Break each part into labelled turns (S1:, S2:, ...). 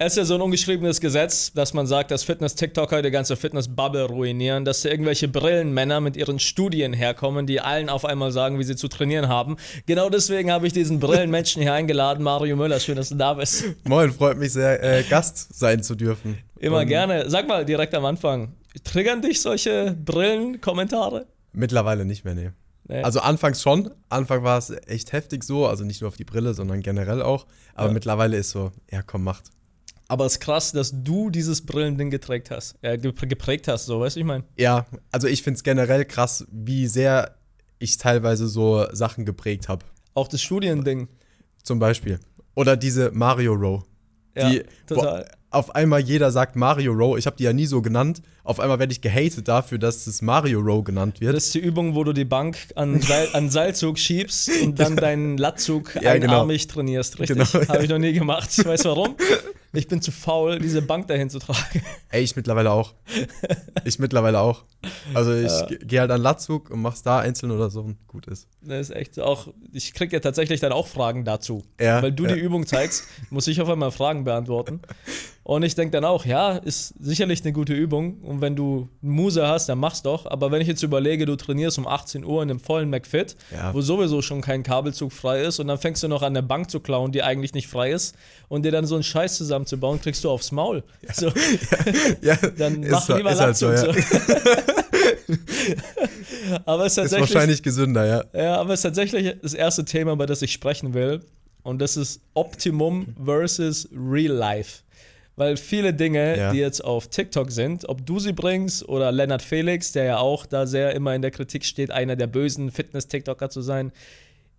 S1: Es ist ja so ein ungeschriebenes Gesetz, dass man sagt, dass Fitness-TikToker die ganze Fitness-Bubble ruinieren, dass da irgendwelche Brillenmänner mit ihren Studien herkommen, die allen auf einmal sagen, wie sie zu trainieren haben. Genau deswegen habe ich diesen Brillenmenschen hier eingeladen, Mario Müller. Schön, dass du da bist.
S2: Moin, freut mich sehr, äh, Gast sein zu dürfen.
S1: Immer Und gerne. Sag mal direkt am Anfang, triggern dich solche Brillenkommentare?
S2: Mittlerweile nicht mehr, nee. Nee. Also anfangs schon. Anfang war es echt heftig so, also nicht nur auf die Brille, sondern generell auch. Aber ja. mittlerweile ist so, ja komm, macht.
S1: Aber es ist krass, dass du dieses Brillending geprägt hast. Äh, geprägt hast, so, weißt du, ich meine?
S2: Ja, also ich finde es generell krass, wie sehr ich teilweise so Sachen geprägt habe.
S1: Auch das Studiending.
S2: Zum Beispiel. Oder diese Mario Row.
S1: Ja, die, total
S2: auf einmal jeder sagt Mario Row. Ich habe die ja nie so genannt. Auf einmal werde ich gehatet dafür, dass es Mario Row genannt wird.
S1: Das ist die Übung, wo du die Bank an, Seil, an Seilzug schiebst und dann deinen Latzug ja, einarmig genau. trainierst. Richtig. Genau. Habe ich noch nie gemacht. Weißt du warum? Ich bin zu faul, diese Bank dahin zu tragen.
S2: Ey, ich mittlerweile auch. Ich mittlerweile auch. Also ich ja. gehe halt an Latzug und mach's da einzeln oder so und gut ist.
S1: Das ist echt auch, ich krieg ja tatsächlich dann auch Fragen dazu.
S2: Ja,
S1: Weil du ja. die Übung zeigst, muss ich auf einmal Fragen beantworten. Und ich denke dann auch, ja, ist sicherlich eine gute Übung. Und wenn du Muse hast, dann mach's doch. Aber wenn ich jetzt überlege, du trainierst um 18 Uhr in einem vollen McFit, ja. wo sowieso schon kein Kabelzug frei ist, und dann fängst du noch an der Bank zu klauen, die eigentlich nicht frei ist, und dir dann so einen Scheiß zusammenzubauen, kriegst du aufs Maul. Ja. So. Ja. dann mach so, lieber. Halt so, aber es ist tatsächlich.
S2: Ist wahrscheinlich gesünder, ja.
S1: Ja, aber es ist tatsächlich das erste Thema, über das ich sprechen will. Und das ist Optimum versus Real Life. Weil viele Dinge, ja. die jetzt auf TikTok sind, ob du sie bringst oder Lennart Felix, der ja auch da sehr immer in der Kritik steht, einer der bösen Fitness-TikToker zu sein,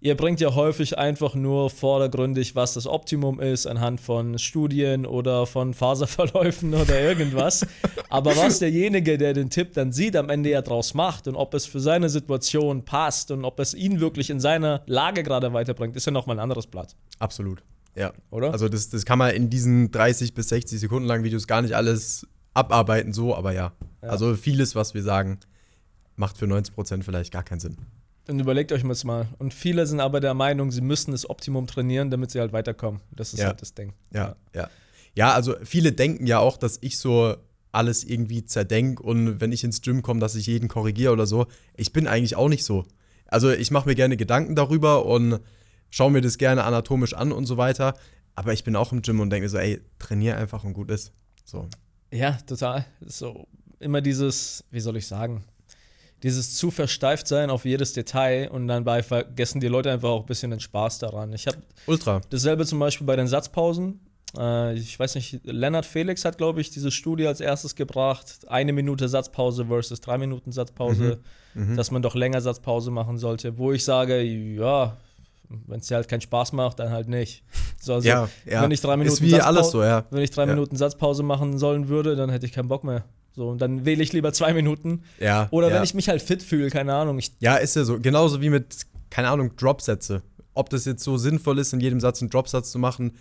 S1: ihr bringt ja häufig einfach nur vordergründig, was das Optimum ist, anhand von Studien oder von Faserverläufen oder irgendwas. Aber was derjenige, der den Tipp dann sieht, am Ende ja draus macht und ob es für seine Situation passt und ob es ihn wirklich in seiner Lage gerade weiterbringt, ist ja nochmal ein anderes Blatt.
S2: Absolut. Ja. Oder? Also das, das kann man in diesen 30 bis 60 Sekunden langen Videos gar nicht alles abarbeiten, so, aber ja. ja. Also vieles, was wir sagen, macht für 90 Prozent vielleicht gar keinen Sinn.
S1: Dann überlegt euch das mal. Und viele sind aber der Meinung, sie müssen das Optimum trainieren, damit sie halt weiterkommen. Das ist
S2: ja.
S1: halt das Ding.
S2: Ja, ja. Ja, also viele denken ja auch, dass ich so alles irgendwie zerdenk und wenn ich ins Gym komme, dass ich jeden korrigiere oder so. Ich bin eigentlich auch nicht so. Also ich mache mir gerne Gedanken darüber und schaue mir das gerne anatomisch an und so weiter. Aber ich bin auch im Gym und denke mir so, ey, trainiere einfach und gut ist. So.
S1: Ja, total. So immer dieses, wie soll ich sagen, dieses zu versteift sein auf jedes Detail und dann bei vergessen die Leute einfach auch ein bisschen den Spaß daran. Ich habe
S2: Ultra.
S1: Dasselbe zum Beispiel bei den Satzpausen. Äh, ich weiß nicht, Lennart Felix hat, glaube ich, diese Studie als erstes gebracht. Eine Minute Satzpause versus drei Minuten Satzpause. Mhm. Mhm. Dass man doch länger Satzpause machen sollte. Wo ich sage, ja, wenn es dir halt keinen Spaß macht, dann halt nicht.
S2: So, also, ja, ja.
S1: Wenn ich drei Minuten,
S2: wie alles so, ja.
S1: wenn ich drei. Minuten Satzpause machen sollen würde, dann hätte ich keinen Bock mehr. So, und dann wähle ich lieber zwei Minuten.
S2: Ja.
S1: Oder
S2: ja.
S1: wenn ich mich halt fit fühle, keine Ahnung. Ich
S2: ja, ist ja so. Genauso wie mit, keine Ahnung, Dropsätze. Ob das jetzt so sinnvoll ist, in jedem Satz einen Dropsatz zu machen,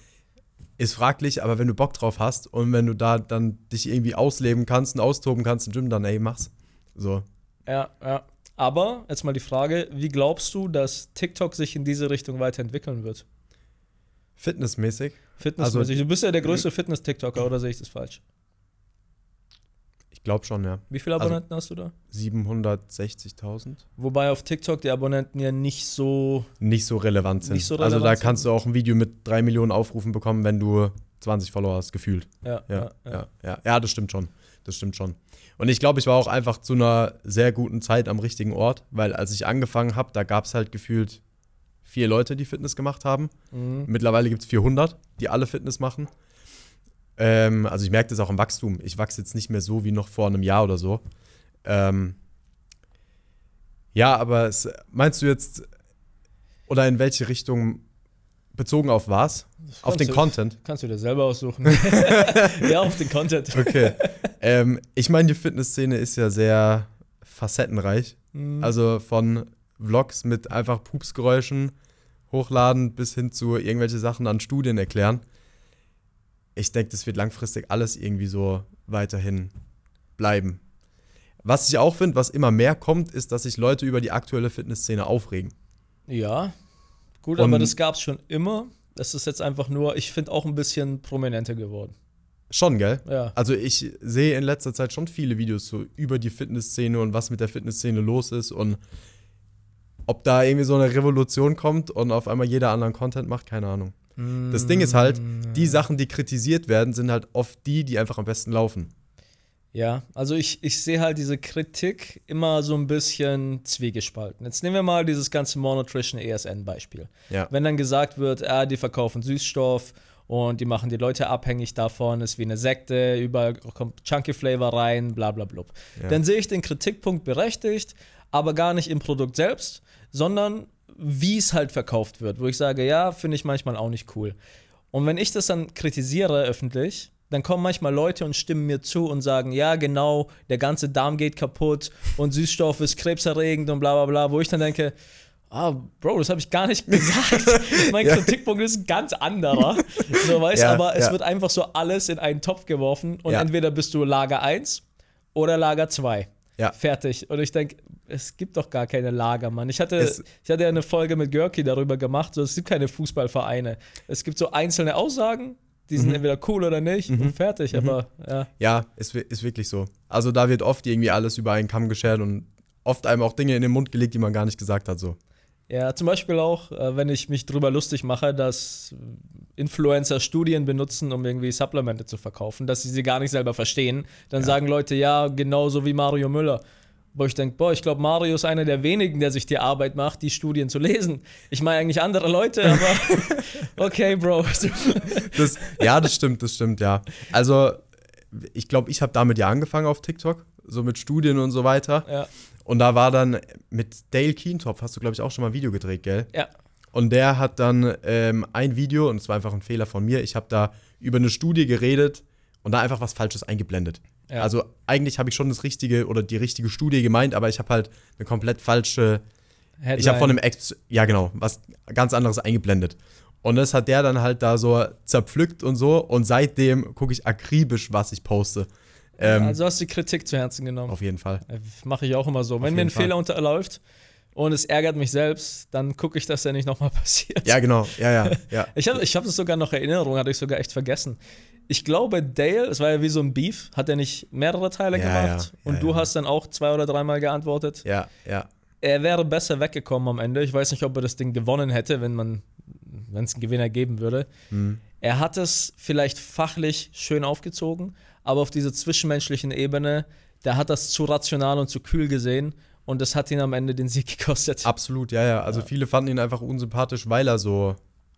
S2: ist fraglich, aber wenn du Bock drauf hast und wenn du da dann dich irgendwie ausleben kannst und austoben kannst im Gym, dann ey, mach's. So.
S1: Ja, ja. Aber jetzt mal die Frage, wie glaubst du, dass TikTok sich in diese Richtung weiterentwickeln wird?
S2: Fitnessmäßig?
S1: Fitnessmäßig. Also, du bist ja der größte Fitness-TikToker, oder sehe ich das falsch?
S2: Ich glaube schon, ja.
S1: Wie viele Abonnenten also, hast du da?
S2: 760.000.
S1: Wobei auf TikTok die Abonnenten ja nicht so
S2: nicht so relevant sind.
S1: Nicht so relevant
S2: also da kannst du auch ein Video mit drei Millionen Aufrufen bekommen, wenn du 20 Follower hast, gefühlt.
S1: Ja,
S2: ja, ja. Ja, ja. ja das stimmt schon. Das stimmt schon. Und ich glaube, ich war auch einfach zu einer sehr guten Zeit am richtigen Ort, weil als ich angefangen habe, da gab es halt gefühlt vier Leute, die Fitness gemacht haben. Mhm. Mittlerweile gibt es 400, die alle Fitness machen. Ähm, also ich merke das auch im Wachstum. Ich wachse jetzt nicht mehr so wie noch vor einem Jahr oder so. Ähm, ja, aber es, meinst du jetzt, oder in welche Richtung bezogen auf was? Auf den
S1: du,
S2: Content?
S1: Kannst du dir selber aussuchen. ja, auf den Content.
S2: Okay. Ähm, ich meine, die Fitnessszene ist ja sehr facettenreich. Mhm. Also von Vlogs mit einfach Pupsgeräuschen hochladen bis hin zu irgendwelche Sachen an Studien erklären. Ich denke, das wird langfristig alles irgendwie so weiterhin bleiben. Was ich auch finde, was immer mehr kommt, ist, dass sich Leute über die aktuelle Fitnessszene aufregen.
S1: Ja, gut, Und aber das gab es schon immer. Das ist jetzt einfach nur, ich finde, auch ein bisschen prominenter geworden.
S2: Schon, gell?
S1: Ja.
S2: Also ich sehe in letzter Zeit schon viele Videos so über die Fitnessszene und was mit der Fitnessszene los ist und ob da irgendwie so eine Revolution kommt und auf einmal jeder anderen Content macht, keine Ahnung. Das Ding ist halt, die mm. Sachen, die kritisiert werden, sind halt oft die, die einfach am besten laufen.
S1: Ja, also ich, ich sehe halt diese Kritik immer so ein bisschen zwiegespalten. Jetzt nehmen wir mal dieses ganze Monotrition ESN-Beispiel.
S2: Ja.
S1: Wenn dann gesagt wird, ah, die verkaufen Süßstoff und die machen die Leute abhängig davon, ist wie eine Sekte, überall kommt Chunky Flavor rein, bla bla bla. Ja. Dann sehe ich den Kritikpunkt berechtigt, aber gar nicht im Produkt selbst, sondern wie es halt verkauft wird, wo ich sage, ja, finde ich manchmal auch nicht cool. Und wenn ich das dann kritisiere öffentlich, dann kommen manchmal Leute und stimmen mir zu und sagen, ja, genau, der ganze Darm geht kaputt und Süßstoff ist krebserregend und bla bla bla, wo ich dann denke, ah, Bro, das habe ich gar nicht gesagt. mein ja. Kritikpunkt ist ein ganz anderer. So, weißt, ja, aber es ja. wird einfach so alles in einen Topf geworfen und entweder bist du Lager 1 oder Lager 2.
S2: Ja.
S1: Fertig. Und ich denke, es gibt doch gar keine Lager, Mann. Ich hatte, es ich hatte eine Folge mit Görki darüber gemacht, so, es gibt keine Fußballvereine. Es gibt so einzelne Aussagen, die sind mhm. entweder cool oder nicht mhm. und fertig, mhm. aber ja.
S2: Ja, ist, ist wirklich so. Also da wird oft irgendwie alles über einen Kamm geschert und oft einem auch Dinge in den Mund gelegt, die man gar nicht gesagt hat, so.
S1: Ja, zum Beispiel auch, äh, wenn ich mich drüber lustig mache, dass Influencer Studien benutzen, um irgendwie Supplemente zu verkaufen, dass sie sie gar nicht selber verstehen. Dann ja. sagen Leute, ja, genauso wie Mario Müller. Wo ich denke, boah, ich glaube, Mario ist einer der wenigen, der sich die Arbeit macht, die Studien zu lesen. Ich meine eigentlich andere Leute, aber okay, Bro.
S2: das, ja, das stimmt, das stimmt, ja. Also, ich glaube, ich habe damit ja angefangen auf TikTok, so mit Studien und so weiter.
S1: Ja.
S2: Und da war dann mit Dale Keentop, hast du, glaube ich, auch schon mal ein Video gedreht, gell?
S1: Ja.
S2: Und der hat dann ähm, ein Video, und es war einfach ein Fehler von mir, ich habe da über eine Studie geredet und da einfach was Falsches eingeblendet. Ja. Also eigentlich habe ich schon das richtige oder die richtige Studie gemeint, aber ich habe halt eine komplett falsche. Headline. Ich habe von einem Ex, ja genau, was ganz anderes eingeblendet. Und das hat der dann halt da so zerpflückt und so. Und seitdem gucke ich akribisch, was ich poste.
S1: Ähm, also hast du die Kritik zu Herzen genommen.
S2: Auf jeden Fall.
S1: Äh, Mache ich auch immer so. Wenn mir ein Fall. Fehler unterläuft und es ärgert mich selbst, dann gucke ich, dass der nicht nochmal passiert.
S2: Ja, genau. Ja, ja, ja.
S1: ich habe ich hab das sogar noch Erinnerung, hatte ich sogar echt vergessen. Ich glaube, Dale, es war ja wie so ein Beef, hat er nicht mehrere Teile ja, gemacht ja, und du hast dann auch zwei oder dreimal geantwortet.
S2: Ja, ja.
S1: Er wäre besser weggekommen am Ende. Ich weiß nicht, ob er das Ding gewonnen hätte, wenn man, wenn es einen Gewinner geben würde. Mhm. Er hat es vielleicht fachlich schön aufgezogen, aber auf dieser zwischenmenschlichen Ebene, der hat das zu rational und zu kühl gesehen und das hat ihn am Ende den Sieg gekostet.
S2: Absolut, ja, ja. Also ja. viele fanden ihn einfach unsympathisch, weil er so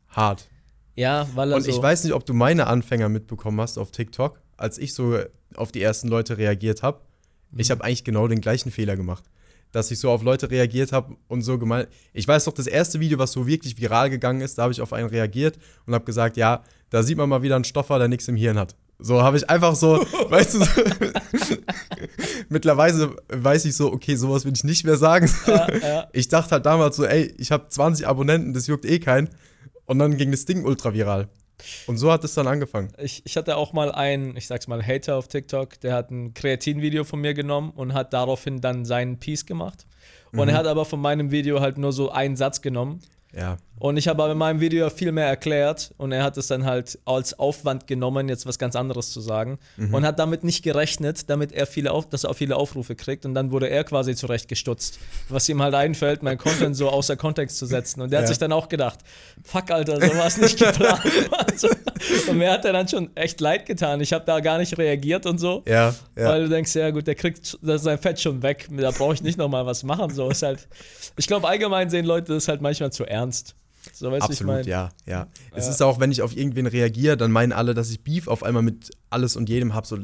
S2: hart.
S1: Ja, weil er
S2: Und
S1: so
S2: ich weiß nicht, ob du meine Anfänger mitbekommen hast auf TikTok, als ich so auf die ersten Leute reagiert habe. Mhm. Ich habe eigentlich genau den gleichen Fehler gemacht dass ich so auf Leute reagiert habe und so gemeint. Ich weiß doch, das erste Video, was so wirklich viral gegangen ist, da habe ich auf einen reagiert und habe gesagt, ja, da sieht man mal wieder einen Stoffer, der nichts im Hirn hat. So habe ich einfach so, weißt du, so mittlerweile weiß ich so, okay, sowas will ich nicht mehr sagen. Ja, ja. Ich dachte halt damals so, ey, ich habe 20 Abonnenten, das juckt eh keinen. Und dann ging das Ding ultra viral. Und so hat es dann angefangen.
S1: Ich, ich hatte auch mal einen, ich sag's mal, Hater auf TikTok, der hat ein Kreatin-Video von mir genommen und hat daraufhin dann seinen Piece gemacht. Und mhm. er hat aber von meinem Video halt nur so einen Satz genommen.
S2: Ja.
S1: Und ich habe aber in meinem Video viel mehr erklärt und er hat es dann halt als Aufwand genommen, jetzt was ganz anderes zu sagen mhm. und hat damit nicht gerechnet, damit er viele auf, dass er auch viele Aufrufe kriegt und dann wurde er quasi zurechtgestutzt, was ihm halt einfällt, mein Content so außer Kontext zu setzen und der ja. hat sich dann auch gedacht, fuck Alter, so war es nicht geplant. und mir hat er dann schon echt leid getan. Ich habe da gar nicht reagiert und so,
S2: ja,
S1: ja. weil du denkst, ja gut, der kriegt sein Fett schon weg, da brauche ich nicht nochmal was machen. So ist halt. Ich glaube allgemein sehen Leute das halt manchmal zu ernst.
S2: So, weißt Absolut, ich mein? ja, ja. Es ist auch, wenn ich auf irgendwen reagiere, dann meinen alle, dass ich Beef auf einmal mit alles und jedem habe. So,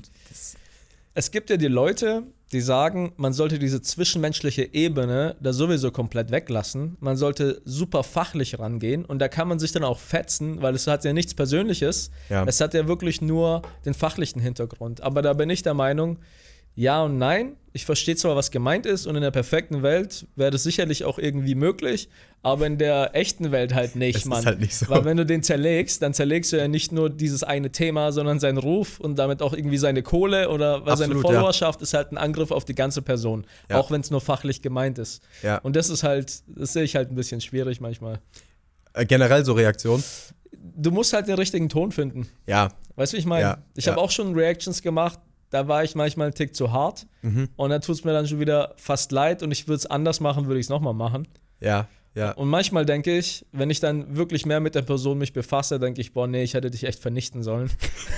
S1: es gibt ja die Leute, die sagen, man sollte diese zwischenmenschliche Ebene da sowieso komplett weglassen. Man sollte super fachlich rangehen und da kann man sich dann auch fetzen, weil es hat ja nichts Persönliches. Ja. Es hat ja wirklich nur den fachlichen Hintergrund. Aber da bin ich der Meinung, ja und nein. Ich verstehe zwar, was gemeint ist, und in der perfekten Welt wäre das sicherlich auch irgendwie möglich, aber in der echten Welt halt nicht,
S2: es
S1: Mann.
S2: Ist halt nicht so.
S1: Weil wenn du den zerlegst, dann zerlegst du ja nicht nur dieses eine Thema, sondern seinen Ruf und damit auch irgendwie seine Kohle oder weil Absolut, seine Followerschaft ja. ist halt ein Angriff auf die ganze Person, ja. auch wenn es nur fachlich gemeint ist.
S2: Ja.
S1: Und das ist halt, das sehe ich halt ein bisschen schwierig manchmal.
S2: Äh, generell so Reaktionen?
S1: du musst halt den richtigen Ton finden.
S2: Ja.
S1: Weißt du, wie ich meine?
S2: Ja,
S1: ich habe auch schon Reactions gemacht, da war ich manchmal einen Tick zu hart.
S2: Mhm.
S1: Und dann tut es mir dann schon wieder fast leid und ich würde es anders machen, würde ich es nochmal machen.
S2: Ja, ja.
S1: Und manchmal denke ich, wenn ich dann wirklich mehr mit der Person mich befasse, denke ich, boah, nee, ich hätte dich echt vernichten sollen.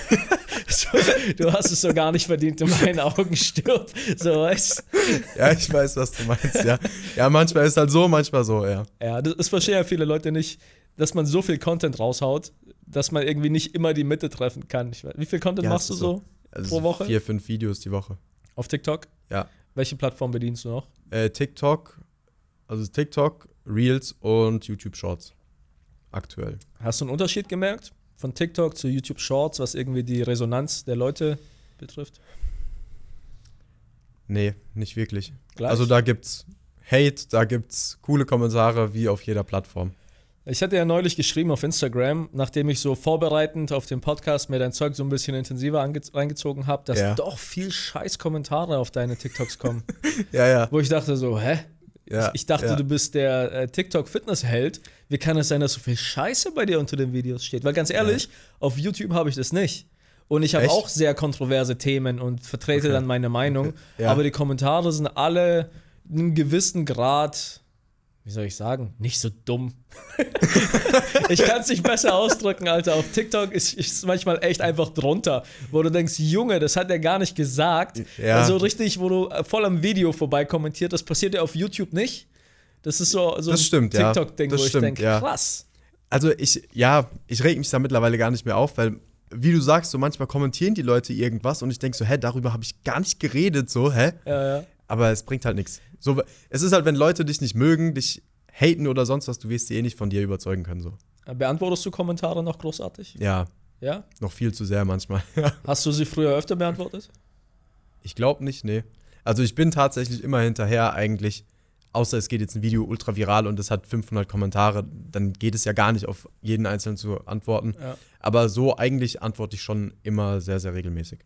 S1: so, du hast es so gar nicht verdient, in meinen Augen stirb. So, weißt
S2: Ja, ich weiß, was du meinst, ja. Ja, manchmal ist halt so, manchmal so, ja.
S1: Ja, das, das verstehen ja viele Leute nicht, dass man so viel Content raushaut, dass man irgendwie nicht immer die Mitte treffen kann. Weiß, wie viel Content
S2: Ja,
S1: machst du
S2: ist
S1: so?
S2: Also
S1: Pro Woche?
S2: Vier, fünf Videos die Woche.
S1: Auf TikTok?
S2: Ja.
S1: Welche Plattform bedienst du noch?
S2: Äh, TikTok, also TikTok, Reels und YouTube Shorts. Aktuell.
S1: Hast du einen Unterschied gemerkt von TikTok zu YouTube Shorts, was irgendwie die Resonanz der Leute betrifft?
S2: Nee, nicht wirklich.
S1: Gleich?
S2: Also da gibt's Hate, da gibt's coole Kommentare wie auf jeder Plattform.
S1: Ich hatte ja neulich geschrieben auf Instagram, nachdem ich so vorbereitend auf den Podcast mir dein Zeug so ein bisschen intensiver reingezogen habe, dass
S2: Ja.
S1: doch viel scheiß Kommentare auf deine TikToks kommen.
S2: Ja, ja.
S1: Wo ich dachte so, hä?
S2: ja
S1: Ich dachte,
S2: ja.
S1: du bist der äh, TikTok-Fitness-Held. Wie kann es sein, dass so viel Scheiße bei dir unter den Videos steht? Weil ganz ehrlich, auf YouTube habe ich das nicht. Und ich habe auch sehr kontroverse Themen und vertrete
S2: Okay.
S1: dann meine Meinung.
S2: Ja.
S1: Aber die Kommentare sind alle in einem gewissen Grad, wie soll ich sagen, nicht so dumm. ich kann es nicht besser ausdrücken, Alter. Auf TikTok ist es manchmal echt einfach drunter, wo du denkst, Junge, das hat er gar nicht gesagt.
S2: Ja.
S1: Also richtig, wo du äh, voll am Video vorbei kommentiert, das passiert ja auf YouTube nicht. Das ist so, so
S2: Das stimmt, ja.
S1: TikTok-Ding, wo
S2: Das
S1: ich
S2: stimmt,
S1: denke,
S2: ja.
S1: krass.
S2: Also ich, ja, ich reg mich da mittlerweile gar nicht mehr auf, weil, wie du sagst, so manchmal kommentieren die Leute irgendwas und ich denke so, hä, darüber habe ich gar nicht geredet, so, hä?
S1: Ja, ja.
S2: Aber es bringt halt nichts. So, es ist halt, wenn Leute dich nicht mögen, dich haten oder sonst was, du wirst sie eh nicht von dir überzeugen können, so.
S1: Beantwortest du Kommentare noch großartig?
S2: Ja,
S1: Ja?
S2: noch viel zu sehr manchmal.
S1: Hast du sie früher öfter beantwortet?
S2: ich glaube nicht, nee. Also ich bin tatsächlich immer hinterher eigentlich, außer es geht jetzt ein Video ultra viral und es hat 500 Kommentare, dann geht es ja gar nicht auf jeden einzelnen zu antworten.
S1: Ja.
S2: Aber so eigentlich antworte ich schon immer sehr, sehr regelmäßig.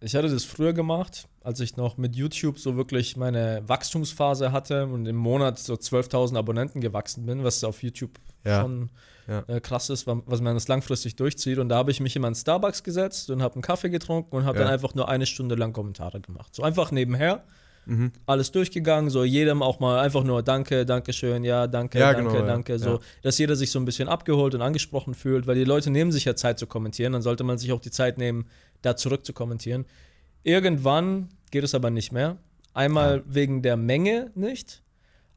S1: Ich hatte das früher gemacht, als ich noch mit YouTube so wirklich meine Wachstumsphase hatte und im Monat so 12.000 Abonnenten gewachsen bin, was auf YouTube
S2: Ja,
S1: schon
S2: ja.
S1: äh, krass ist, wa- was man das langfristig durchzieht. Und da habe ich mich immer in Starbucks gesetzt und habe einen Kaffee getrunken und habe
S2: Ja.
S1: dann einfach nur eine Stunde lang Kommentare gemacht. So einfach nebenher,
S2: Mhm.
S1: alles durchgegangen, so jedem auch mal einfach nur Danke, Dankeschön, ja, danke,
S2: Ja,
S1: danke,
S2: genau, ja.
S1: danke. So,
S2: Ja.
S1: dass jeder sich so ein bisschen abgeholt und angesprochen fühlt, weil die Leute nehmen sich ja Zeit zu kommentieren, dann sollte man sich auch die Zeit nehmen, da zurück zu kommentieren. Irgendwann geht es aber nicht mehr. Einmal wegen der Menge nicht,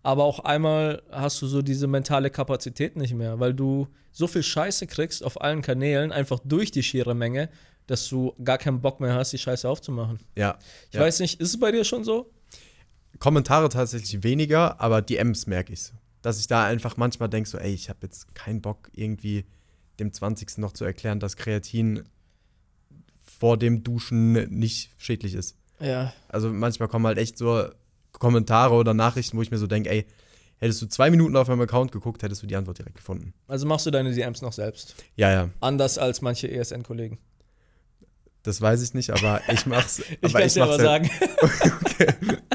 S1: aber auch einmal hast du so diese mentale Kapazität nicht mehr, weil du so viel Scheiße kriegst auf allen Kanälen, einfach durch die schiere Menge, dass du gar keinen Bock mehr hast, die Scheiße aufzumachen.
S2: Ja.
S1: Ich
S2: ja.
S1: weiß nicht, ist es bei dir schon so?
S2: Kommentare tatsächlich weniger, aber DMs merke ich Dass ich da einfach manchmal denke, so, ey, ich habe jetzt keinen Bock, irgendwie dem 20. noch zu erklären, dass Kreatin vor dem Duschen nicht schädlich ist.
S1: Ja.
S2: Also manchmal kommen halt echt so Kommentare oder Nachrichten, wo ich mir so denke, ey, hättest du zwei Minuten auf meinem Account geguckt, hättest du die Antwort direkt gefunden.
S1: Also machst du deine DMs noch selbst.
S2: Ja, ja,
S1: Anders als manche ESN-Kollegen.
S2: Das weiß ich nicht, aber ich mach's.
S1: Ich kann es dir aber sagen.
S2: okay.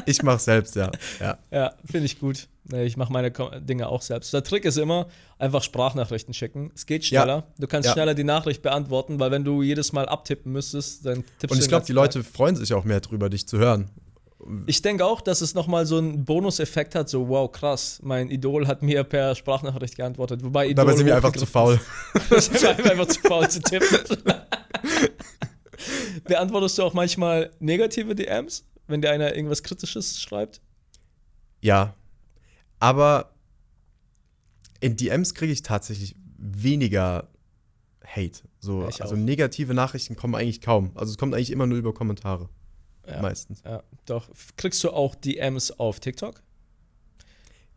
S2: Ich mach's selbst, ja. ja.
S1: Ja, finde ich gut. Ich mache meine Dinge auch selbst. Der Trick ist immer, einfach Sprachnachrichten schicken. Es geht
S2: Ja.
S1: schneller. Du kannst
S2: Ja.
S1: schneller die Nachricht beantworten, weil wenn du jedes Mal abtippen müsstest, dann tippst
S2: Und
S1: du
S2: ich
S1: den
S2: glaube, die Leute freuen sich auch mehr drüber, dich zu hören.
S1: Ich denke auch, dass es nochmal so einen Bonuseffekt hat, so wow, krass, mein Idol hat mir per Sprachnachricht geantwortet. Wobei Idol
S2: Dabei sind wir einfach zu faul.
S1: sind wir einfach zu faul zu tippen. Beantwortest du auch manchmal negative DMs, wenn dir einer irgendwas Kritisches schreibt?
S2: Ja. Aber in DMs kriege ich tatsächlich weniger Hate. So,
S1: ich
S2: also
S1: auch.
S2: negative Nachrichten kommen eigentlich kaum. Also es kommt eigentlich immer nur über Kommentare.
S1: Ja.
S2: Meistens.
S1: Ja, doch. Kriegst du auch DMs auf TikTok?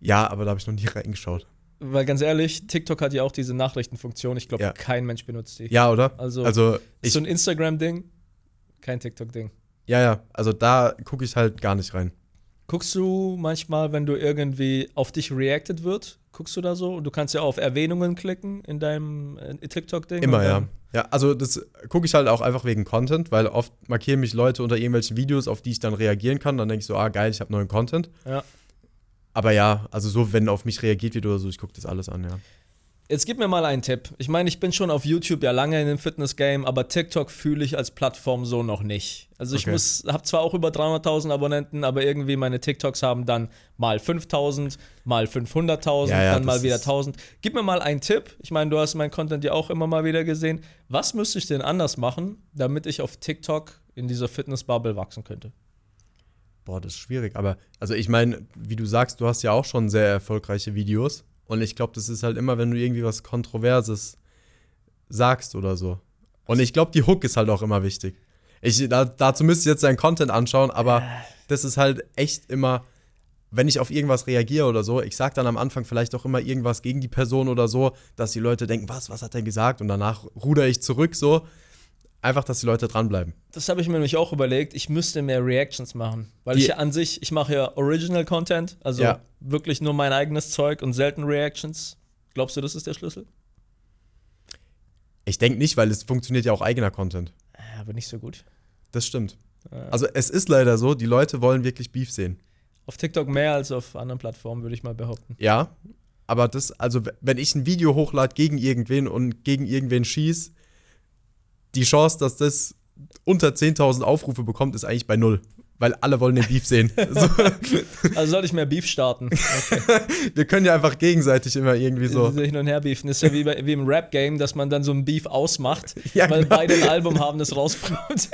S2: Ja, aber da habe ich noch nie reingeschaut.
S1: Weil ganz ehrlich, TikTok hat ja auch diese Nachrichtenfunktion. Ich glaube,
S2: Ja.
S1: kein Mensch benutzt die.
S2: Ja, oder?
S1: Also,
S2: Also
S1: ist so ein Instagram-Ding, kein TikTok-Ding.
S2: ja, ja, also da gucke ich halt gar nicht rein.
S1: Guckst du manchmal, wenn du irgendwie auf dich reacted wird, guckst du da so? Und du kannst ja auf Erwähnungen klicken in deinem äh, TikTok-Ding.
S2: Immer, ja. Ja, also das gucke ich halt auch einfach wegen Content, weil oft markieren mich Leute unter irgendwelchen Videos, auf die ich dann reagieren kann. Dann denke ich so, ah geil, ich habe neuen Content.
S1: Ja.
S2: Aber ja, also so, wenn auf mich reagiert wird oder so, ich gucke das alles an, ja.
S1: Jetzt gib mir mal einen Tipp. Ich meine, ich bin schon auf YouTube ja lange in dem Fitness-Game, aber TikTok fühle ich als Plattform so noch nicht. Also ich okay. muss, habe zwar auch über 300.000 Abonnenten, aber irgendwie meine TikToks haben dann mal 5.000, mal 500.000, ja, ja, dann mal wieder 1.000. Gib mir mal einen Tipp. Ich meine, du hast meinen Content ja auch immer mal wieder gesehen. Was müsste ich denn anders machen, damit ich auf TikTok in dieser Fitness-Bubble wachsen könnte?
S2: Boah, das ist schwierig. Aber, also ich meine, wie du sagst, du hast ja auch schon sehr erfolgreiche Videos. Und ich glaube, das ist halt immer, wenn du irgendwie was Kontroverses sagst oder so. Und ich glaube, die Hook ist halt auch immer wichtig. Ich, da, dazu müsste ich jetzt deinen Content anschauen, aber das ist halt echt immer, wenn ich auf irgendwas reagiere oder so, ich sage dann am Anfang vielleicht auch immer irgendwas gegen die Person oder so, dass die Leute denken, was, was hat er gesagt? Und danach ruder ich zurück so. Einfach, dass die Leute dranbleiben.
S1: Das habe ich mir nämlich auch überlegt. Ich müsste mehr Reactions machen. Weil die, ich ja an sich, ich mache ja Original Content, also ja. wirklich nur mein eigenes Zeug und selten Reactions. Glaubst du, das ist der Schlüssel?
S2: Ich denke nicht, weil es funktioniert ja auch eigener Content.
S1: Aber nicht so gut.
S2: Das stimmt. Also es ist leider so, die Leute wollen wirklich Beef sehen.
S1: Auf TikTok mehr als auf anderen Plattformen, würde ich mal behaupten.
S2: Ja, aber das, also wenn ich ein Video hochlade gegen irgendwen und gegen irgendwen schieße, die Chance, dass das unter 10.000 Aufrufe bekommt, ist eigentlich bei null. Weil alle wollen den Beef sehen.
S1: so. Also sollte ich mehr Beef starten. Okay.
S2: Wir können ja einfach gegenseitig immer irgendwie so.
S1: Hin und her beefen. Das ist ja wie, bei, wie im Rap-Game, dass man dann so ein Beef ausmacht, ja, weil genau. beide ein Album haben, das rauskommt.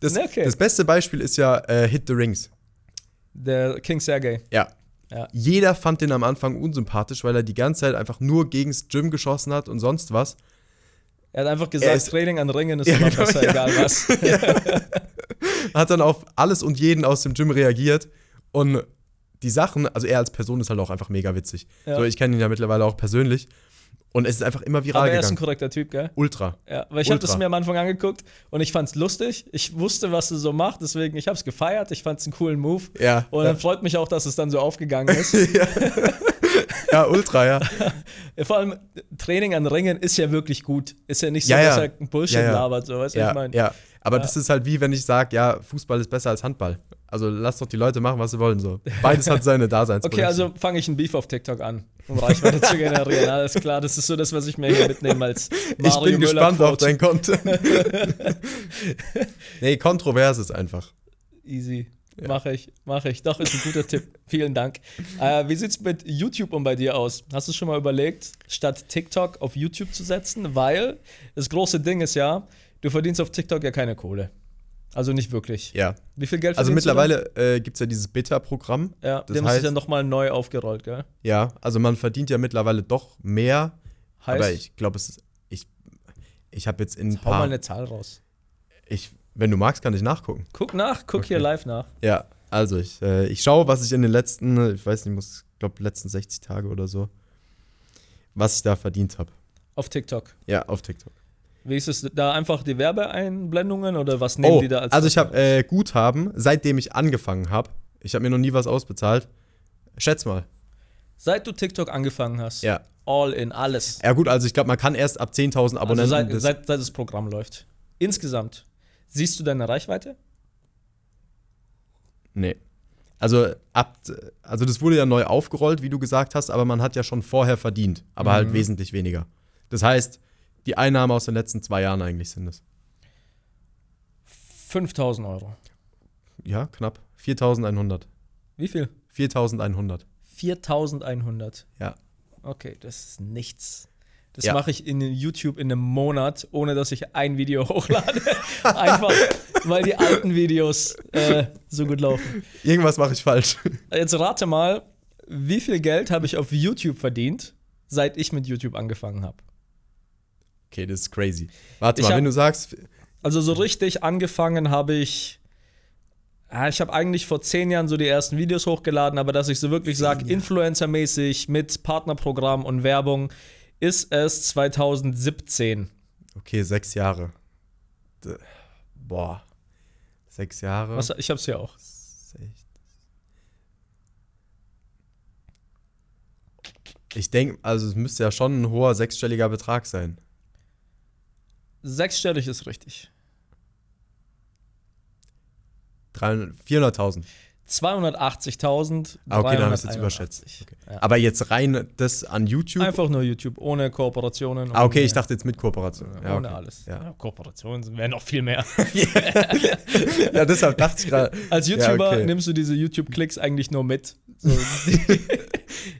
S2: das, okay. das beste Beispiel ist ja äh, Hit the Rings.
S1: Der King Sergey.
S2: Ja. ja. Jeder fand den am Anfang unsympathisch, weil er die ganze Zeit einfach nur gegens Gym geschossen hat und sonst was.
S1: Er hat einfach gesagt, Training an Ringen ist ja, immer besser, ja. egal was.
S2: Ja. hat dann auf alles und jeden aus dem Gym reagiert und die Sachen, also er als Person ist halt auch einfach mega witzig. So, ich kenne ihn ja mittlerweile auch persönlich. Und es ist einfach immer viral Aber er
S1: ist ein korrekter Typ, gell?
S2: Ultra.
S1: Ja, weil ich habe das mir am Anfang angeguckt und ich fand's lustig. Ich wusste, was er so macht, deswegen ich habe es gefeiert. Ich fand's einen coolen Move.
S2: Ja.
S1: Und dann freut mich auch, dass es dann so aufgegangen ist.
S2: ja. ja, ultra, ja.
S1: Vor allem Training an Ringen ist ja wirklich gut. Ist ja nicht so, ja, dass er Bullshit labert, so, weißt du,
S2: ja,
S1: ich meine?
S2: Ja, aber das ist halt wie, wenn ich sage, ja, Fußball ist besser als Handball. Also lass doch die Leute machen, was sie wollen. So. Beides hat seine Daseinsberechtigung.
S1: Okay, also fange ich ein Beef auf TikTok an, um Reichweite zu generieren. Alles klar, das ist so das, was ich mir hier mitnehme als
S2: Mario Ich bin Müller gespannt Quote. auf dein Content. nee, kontrovers ist einfach.
S1: Easy. Ja. Mache ich, mache ich. Doch, ist ein guter Tipp. Vielen Dank. Äh, wie es mit YouTube und bei dir aus? Hast du schon mal überlegt, statt TikTok auf YouTube zu setzen? Weil das große Ding ist ja, du verdienst auf TikTok ja keine Kohle. Also nicht wirklich.
S2: Ja.
S1: Wie viel Geld
S2: Also mittlerweile äh, gibt es ja dieses Beta-Programm.
S1: Ja, das dem heißt, ist ja nochmal neu aufgerollt, gell?
S2: Ja, also man verdient ja mittlerweile doch mehr. Heißt? Aber ich glaube, es ist. Ich, ich habe jetzt in.
S1: Jetzt hau mal eine Zahl raus.
S2: Ich wenn du magst, kann ich nachgucken.
S1: Guck nach, guck okay. hier live nach.
S2: Ja, also ich, äh, ich schaue, was ich in den letzten, ich weiß nicht, muss, glaube letzten 60 Tage oder so, was ich da verdient habe.
S1: Auf TikTok?
S2: Ja, auf TikTok.
S1: Wie ist es da einfach die Werbeeinblendungen oder was nehmen
S2: oh,
S1: die da als?
S2: Also ich habe äh, Guthaben, seitdem ich angefangen habe. Ich habe mir noch nie was ausbezahlt. Schätz mal.
S1: Seit du TikTok angefangen hast?
S2: Ja.
S1: All in, alles.
S2: Ja gut, also ich glaube, man kann erst ab 10.000 Abonnenten. Also
S1: seit, seit, seit das Programm läuft. Insgesamt. Siehst du deine Reichweite?
S2: Nee. Also, ab, also das wurde ja neu aufgerollt, wie du gesagt hast, aber man hat ja schon vorher verdient, aber halt mhm. halt wesentlich weniger. Das heißt, die Einnahmen aus den letzten zwei Jahren eigentlich sind es.
S1: 5000 Euro.
S2: Ja, knapp. 4100.
S1: Wie viel?
S2: 4100.
S1: 4100.
S2: Ja.
S1: Okay, das ist nichts. Das ja. mache ich in YouTube in einem Monat, ohne dass ich ein Video hochlade. Einfach, weil die alten Videos äh, so gut laufen.
S2: Irgendwas mache ich falsch.
S1: Jetzt rate mal, wie viel Geld habe ich auf YouTube verdient, seit ich mit YouTube angefangen habe?
S2: Okay, das ist crazy. Warte ich mal, hab, wenn du sagst.
S1: Also so richtig angefangen habe ich. Ja, ich habe eigentlich vor zehn Jahren so die ersten Videos hochgeladen, aber dass ich so wirklich sage, Influencer-mäßig mit Partnerprogramm und Werbung, ist es 2017.
S2: Okay, sechs Jahre. Boah. Sechs Jahre.
S1: Was, ich hab's hier auch.
S2: Ich denke, also es müsste ja schon ein hoher sechsstelliger Betrag sein.
S1: Sechsstellig ist richtig.
S2: 400.000.
S1: 280.000.
S2: Ah, okay, dann ich es jetzt überschätzt. Okay. Ja. Aber jetzt rein das an YouTube?
S1: Einfach nur YouTube, ohne Kooperationen.
S2: Ah, okay, ich dachte jetzt mit Kooperationen.
S1: Ja, ohne okay. alles. Ja. Kooperationen wären noch viel mehr.
S2: ja, deshalb dachte ich gerade.
S1: Als YouTuber okay. nimmst du diese YouTube-Klicks eigentlich nur mit. So.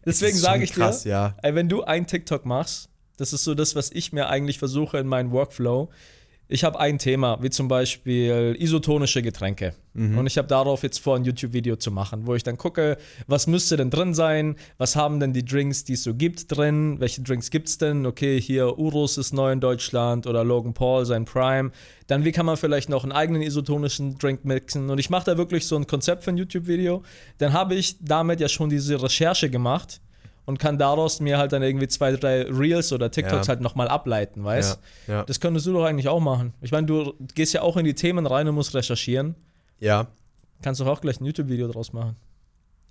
S1: Deswegen sage ich krass, dir, ja. ey, wenn du ein TikTok machst, das ist so das, was ich mir eigentlich versuche in meinen Workflow ich habe ein Thema, wie zum Beispiel isotonische Getränke. Mhm. Und ich habe darauf jetzt vor, ein YouTube-Video zu machen, wo ich dann gucke, was müsste denn drin sein, was haben denn die Drinks, die es so gibt, drin, welche Drinks gibt es denn? Okay, hier Urus ist neu in Deutschland oder Logan Paul, sein Prime. Dann, wie kann man vielleicht noch einen eigenen isotonischen Drink mixen? Und ich mache da wirklich so ein Konzept für ein YouTube-Video. Dann habe ich damit ja schon diese Recherche gemacht und kann daraus mir halt dann irgendwie zwei, drei Reels oder TikToks ja. halt nochmal ableiten, weißt ja, ja. Das könntest du doch eigentlich auch machen. Ich meine, du gehst ja auch in die Themen rein und musst recherchieren.
S2: Ja.
S1: Kannst doch auch gleich ein YouTube-Video draus machen.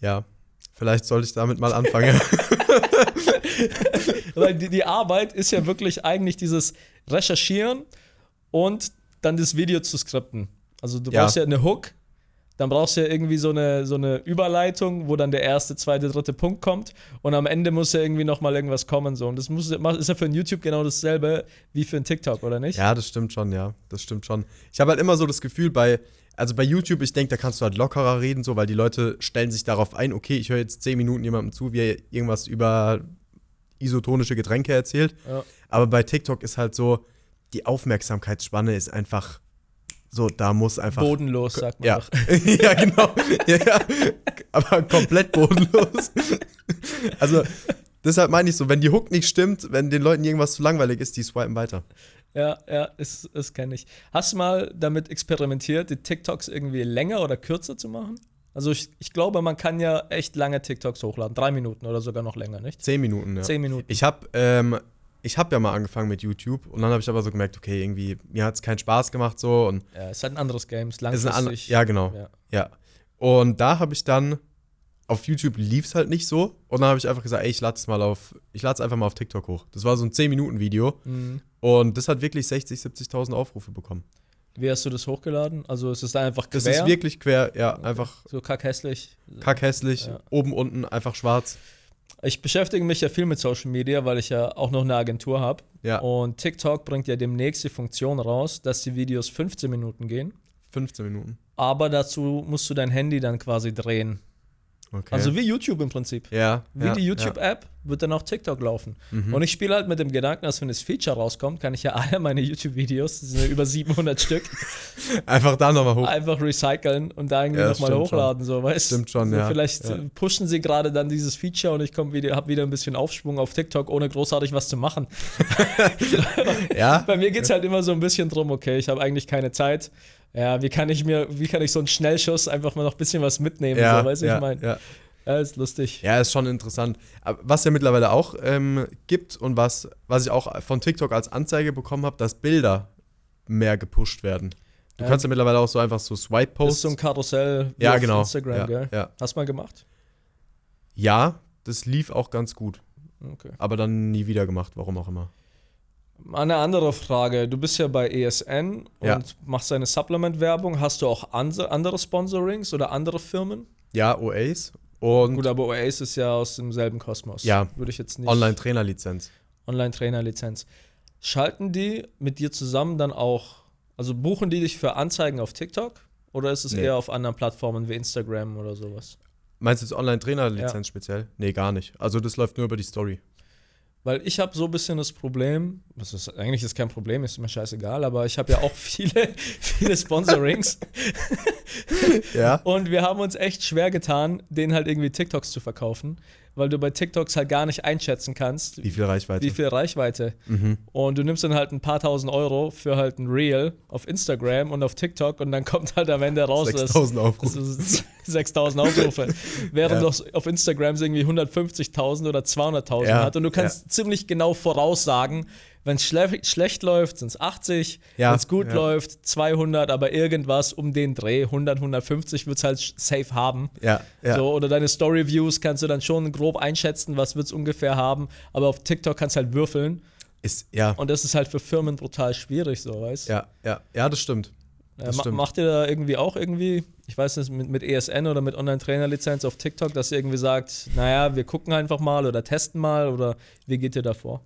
S2: Ja. Vielleicht sollte ich damit mal anfangen.
S1: Weil die, die Arbeit ist ja wirklich eigentlich dieses Recherchieren und dann das Video zu skripten. Also du brauchst ja eine Hook, dann brauchst du ja irgendwie so eine, so eine Überleitung, wo dann der erste, zweite, dritte Punkt kommt und am Ende muss ja irgendwie nochmal irgendwas kommen. So. Und das muss, ist ja für ein YouTube genau dasselbe wie für ein TikTok, oder nicht?
S2: Ja, das stimmt schon, ja. Das stimmt schon. Ich habe halt immer so das Gefühl, bei, also bei YouTube, ich denke, da kannst du halt lockerer reden, so, weil die Leute stellen sich darauf ein, okay, ich höre jetzt zehn Minuten jemandem zu, wie er irgendwas über isotonische Getränke erzählt. Ja. Aber bei TikTok ist halt so, die Aufmerksamkeitsspanne ist einfach so, da muss einfach.
S1: Bodenlos, sagt man.
S2: Ja, ja genau. ja, ja. Aber komplett bodenlos. also, deshalb meine ich so, wenn die Hook nicht stimmt, wenn den Leuten irgendwas zu langweilig ist, die swipen weiter.
S1: Ja, ja, das, das kenne ich. Hast du mal damit experimentiert, die TikToks irgendwie länger oder kürzer zu machen? Also ich, ich glaube, man kann ja echt lange TikToks hochladen. Drei Minuten oder sogar noch länger, nicht?
S2: Zehn Minuten, ja.
S1: Zehn Minuten.
S2: Ich habe ähm, ich habe ja mal angefangen mit YouTube und dann habe ich aber so gemerkt, okay, irgendwie, mir hat es keinen Spaß gemacht so. Und
S1: ja, es ist halt ein anderes Game, es ist langfristig.
S2: ja, genau. Ja. ja. Und da habe ich dann, auf YouTube lief es halt nicht so. Und dann habe ich einfach gesagt, ey, ich lade es mal auf, ich lade es einfach mal auf TikTok hoch. Das war so ein 10-Minuten-Video. Mhm. Und das hat wirklich 60, 70.000 Aufrufe bekommen.
S1: Wie hast du das hochgeladen? Also ist es einfach quer?
S2: Das ist wirklich quer, ja, okay. einfach.
S1: So kackhässlich.
S2: Kackhässlich, ja. oben, unten, einfach schwarz.
S1: Ich beschäftige mich ja viel mit Social Media, weil ich ja auch noch eine Agentur habe.
S2: Ja.
S1: Und TikTok bringt ja demnächst die Funktion raus, dass die Videos 15 Minuten gehen.
S2: 15 Minuten.
S1: Aber dazu musst du dein Handy dann quasi drehen. Okay. Also wie YouTube im Prinzip.
S2: Ja.
S1: Wie
S2: ja,
S1: die YouTube-App ja. wird dann auch TikTok laufen. Mhm. Und ich spiele halt mit dem Gedanken, dass wenn das Feature rauskommt, kann ich ja alle meine YouTube-Videos, das sind ja über 700 Stück,
S2: einfach da nochmal hoch.
S1: Einfach recyceln und da irgendwie ja, nochmal hochladen. So, weißt?
S2: Stimmt schon,
S1: so,
S2: ja.
S1: Vielleicht pushen sie gerade dann dieses Feature und ich wieder, habe wieder ein bisschen Aufschwung auf TikTok, ohne großartig was zu machen.
S2: ja.
S1: Bei mir geht es halt immer so ein bisschen drum, okay, ich habe eigentlich keine Zeit ja, wie kann ich mir, wie kann ich so einen Schnellschuss einfach mal noch ein bisschen was mitnehmen?
S2: Ja,
S1: so, weißt du,
S2: ja,
S1: ich meine.
S2: Ja.
S1: ja. ist lustig.
S2: Ja, ist schon interessant. Aber was ja mittlerweile auch ähm, gibt und was, was ich auch von TikTok als Anzeige bekommen habe, dass Bilder mehr gepusht werden. Du ja, kannst ja mittlerweile auch so einfach so Swipe-Posts.
S1: ist so ein Karussell
S2: wie ja, genau.
S1: Instagram,
S2: ja,
S1: gell?
S2: Ja.
S1: Hast du mal gemacht?
S2: Ja, das lief auch ganz gut.
S1: Okay.
S2: Aber dann nie wieder gemacht, warum auch immer.
S1: Eine andere Frage. Du bist ja bei ESN und
S2: ja.
S1: machst deine Supplement-Werbung. Hast du auch andere Sponsorings oder andere Firmen?
S2: Ja, OAs. Und
S1: Gut, aber OAs ist ja aus demselben Kosmos.
S2: Ja.
S1: Würde ich jetzt nicht.
S2: Online-Trainerlizenz.
S1: Online-Trainerlizenz. Schalten die mit dir zusammen dann auch, also buchen die dich für Anzeigen auf TikTok? Oder ist es nee. eher auf anderen Plattformen wie Instagram oder sowas?
S2: Meinst du jetzt Online-Trainer-Lizenz ja. speziell? Nee, gar nicht. Also das läuft nur über die Story.
S1: Weil ich habe so ein bisschen das Problem, das ist, eigentlich ist kein Problem, ist mir scheißegal, aber ich habe ja auch viele, viele Sponsorings.
S2: ja.
S1: Und wir haben uns echt schwer getan, denen halt irgendwie TikToks zu verkaufen weil du bei TikToks halt gar nicht einschätzen kannst.
S2: Wie viel Reichweite.
S1: Wie viel Reichweite.
S2: Mhm.
S1: Und du nimmst dann halt ein paar tausend Euro für halt ein Reel auf Instagram und auf TikTok und dann kommt halt am Ende raus,
S2: 6000 Aufrufe.
S1: 6000 Aufrufe. Während ja. doch auf Instagram irgendwie 150.000 oder 200.000 ja. hat und du kannst ja. ziemlich genau voraussagen, wenn es schle schlecht läuft, sind es 80.
S2: Ja,
S1: Wenn es gut
S2: ja.
S1: läuft, 200, aber irgendwas um den Dreh, 100, 150 wird es halt safe haben.
S2: Ja, ja.
S1: So, oder deine Story-Views kannst du dann schon grob einschätzen, was wird es ungefähr haben. Aber auf TikTok kannst du halt würfeln.
S2: Ist, ja.
S1: Und das ist halt für Firmen brutal schwierig, so, weißt
S2: Ja, ja, ja, das stimmt.
S1: Äh, ma macht ihr da irgendwie auch irgendwie, ich weiß nicht, mit, mit ESN oder mit Online-Trainer-Lizenz auf TikTok, dass ihr irgendwie sagt, naja, wir gucken einfach mal oder testen mal oder wie geht ihr da vor?